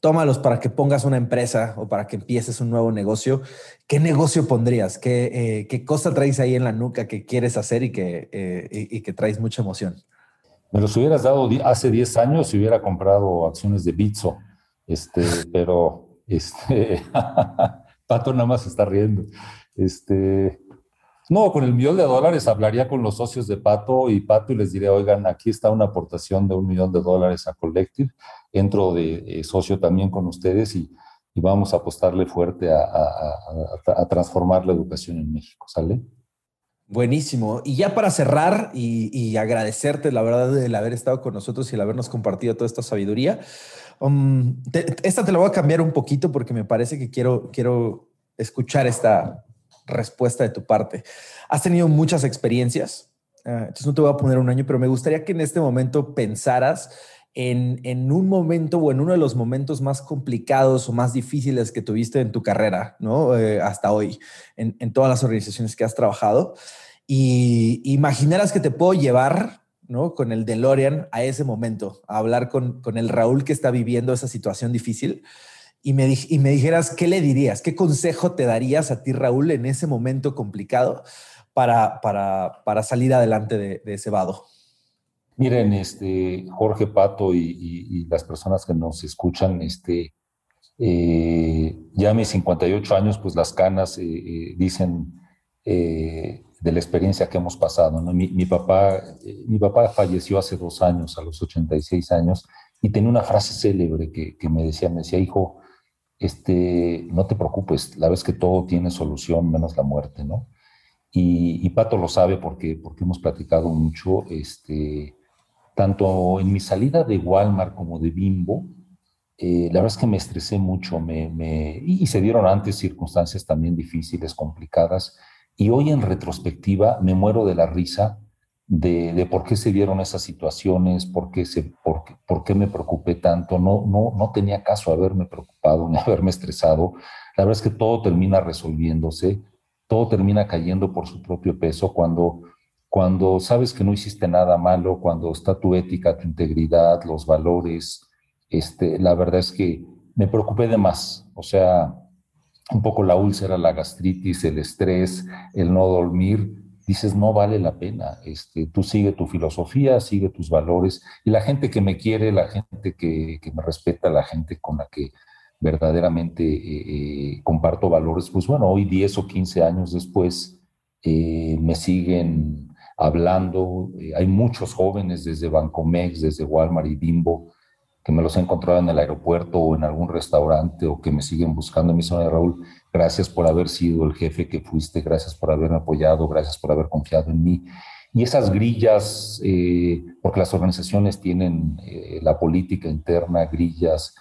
tómalos para que pongas una empresa o para que empieces un nuevo negocio, ¿qué negocio pondrías? ¿Qué, eh, cosa traes ahí en la nuca que quieres hacer y que, eh, y, que traes mucha emoción? Me los hubieras dado hace 10 años si hubiera comprado acciones de Bitso, este, pero este, [LAUGHS] Pato nada más está riendo. Este, no, con el millón de dólares hablaría con los socios de Pato y Pato y les diría, oigan, aquí está una aportación de un millón de dólares a Collective, entro de eh, socio también con ustedes y, vamos a apostarle fuerte a, transformar la educación en México, ¿sale? Buenísimo. Y ya para cerrar y, agradecerte, la verdad, el haber estado con nosotros y el habernos compartido toda esta sabiduría. Um, esta te la voy a cambiar un poquito porque me parece que quiero, quiero escuchar esta, respuesta de tu parte. Has tenido muchas experiencias, eh, entonces no te voy a poner un año, pero me gustaría que en este momento pensaras en, un momento o en uno de los momentos más complicados o más difíciles que tuviste en tu carrera, ¿no? Eh, hasta hoy, en, todas las organizaciones que has trabajado. Y imaginaras que te puedo llevar, ¿no? Con el DeLorean a ese momento, a hablar con, el Raúl que está viviendo esa situación difícil y me, dijeras, ¿qué le dirías? ¿Qué consejo te darías a ti, Raúl, en ese momento complicado para, salir adelante de, ese vado? Miren, este, Jorge Pato y, las personas que nos escuchan, este, eh, ya a mis 58 años, pues las canas eh, eh, dicen de la experiencia que hemos pasado. Mi, mi, papá, mi papá falleció hace dos años, a los 86 años, y tenía una frase célebre que, que me decía, me decía, hijo, este, no te preocupes, la vez que todo tiene solución menos la muerte, ¿no? Y, Pato lo sabe porque, porque hemos platicado mucho, este, tanto en mi salida de Walmart como de Bimbo, eh, la verdad es que me estresé mucho me, y se dieron antes circunstancias también difíciles, complicadas, y hoy en retrospectiva me muero de la risa de, por qué se dieron esas situaciones, por qué, se, por, por qué me preocupé tanto. No, no, no tenía caso haberme preocupado [LAUGHS] ni haberme estresado. La verdad es que todo termina resolviéndose, todo termina cayendo por su propio peso cuando, cuando sabes que no hiciste nada malo, cuando está tu ética, tu integridad, los valores. Este, la verdad es que me preocupé de más. O sea, un poco la úlcera, la gastritis, el estrés, el no dormir, dices, no vale la pena. Este, tú sigue tu filosofía, sigue tus valores y la gente que me quiere, la gente que, me respeta, la gente con la que verdaderamente eh, eh, comparto valores, pues bueno, hoy 10 o 15 años después eh, me siguen hablando. hay muchos jóvenes desde Bancomex, desde Walmart y Bimbo, que me los he encontrado en el aeropuerto o en algún restaurante o que me siguen buscando. Zona de Raúl, gracias por haber sido el jefe que fuiste, gracias por haberme apoyado, gracias por haber confiado en mí. y esas grillas, eh, porque las organizaciones tienen eh, la política interna, grillas,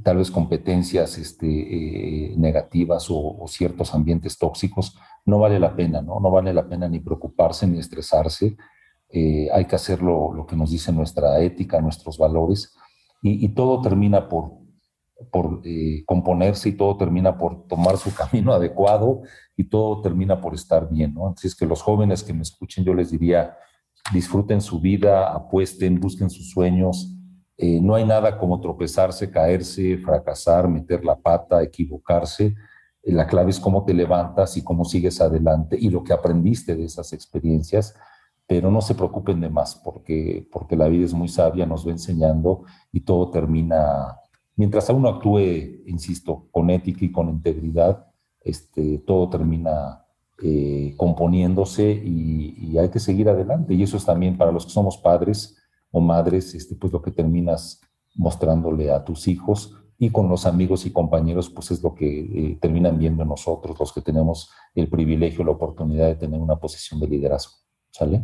tal vez competencias este, eh, negativas o, ciertos ambientes tóxicos, no vale la pena, ¿no? No vale la pena ni preocuparse ni estresarse. hay que hacer lo, que nos dice nuestra ética, nuestros valores, y, todo termina por, por componerse y todo termina por tomar su camino [LAUGHS] adecuado y todo termina por estar bien, ¿no? Entonces, que los jóvenes que me escuchen, yo les diría, disfruten su vida, apuesten, busquen sus sueños. Eh, no hay nada como tropezarse, caerse, fracasar, meter la pata, equivocarse. Eh, la clave es cómo te levantas y cómo sigues adelante y lo que aprendiste de esas experiencias. Pero no se preocupen de más porque, porque la vida es muy sabia, nos va enseñando y todo termina, mientras uno actúe, insisto, con ética y con integridad, este, todo termina eh, componiéndose y, hay que seguir adelante. Y eso es también para los que somos padres o madres, este, pues lo que terminas mostrándole a tus hijos y con los amigos y compañeros, pues es lo que eh, terminan viendo nosotros, los que tenemos el privilegio, la oportunidad de tener una posición de liderazgo. ¿Sale?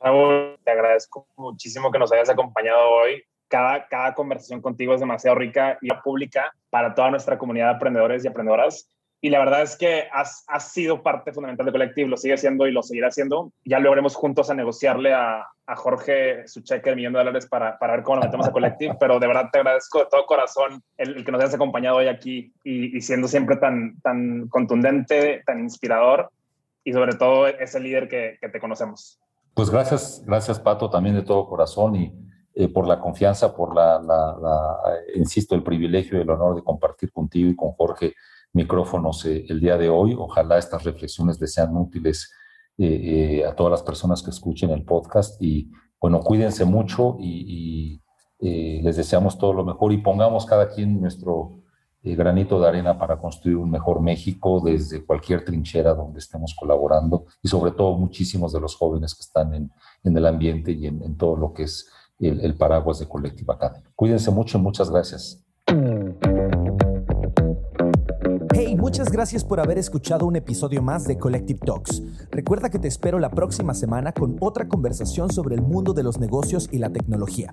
Raúl, te agradezco muchísimo que nos hayas acompañado hoy. Cada, cada conversación contigo es demasiado rica y pública para toda nuestra comunidad de aprendedores y aprendedoras y la verdad es que has, has, sido parte fundamental del colectivo, lo sigue siendo y lo seguirá haciendo. Ya lograremos juntos a negociarle a, a Jorge su cheque de millón de dólares para, para ver cómo lo metemos a colectivo, pero de verdad te agradezco de todo corazón el, que nos hayas acompañado hoy aquí y, siendo siempre tan, tan contundente, tan inspirador y sobre todo ese líder que, que te conocemos. Pues gracias, gracias Pato, también de todo corazón y eh, por la confianza, por la, la, la, insisto, el privilegio y el honor de compartir contigo y con Jorge micrófonos eh, el día de hoy. Ojalá estas reflexiones les sean útiles eh, eh, a todas las personas que escuchen el podcast y bueno, cuídense mucho y, les deseamos todo lo mejor y pongamos cada quien nuestro granito de arena para construir un mejor México desde cualquier trinchera donde estemos colaborando y sobre todo muchísimos de los jóvenes que están en, en el ambiente y en, todo lo que es el, el paraguas de Colectiva Academy. Cuídense mucho y muchas gracias. Muchas gracias por haber escuchado un episodio más de Collective Talks. Recuerda que te espero la próxima semana con otra conversación sobre el mundo de los negocios y la tecnología.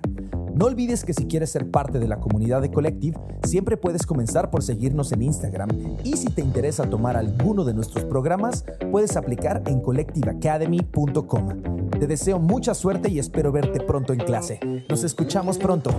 No olvides que si quieres ser parte de la comunidad de Collective, siempre puedes comenzar por seguirnos en Instagram y si te interesa tomar alguno de nuestros programas, puedes aplicar en collectiveacademy.com. Te deseo mucha suerte y espero verte pronto en clase. Nos escuchamos pronto.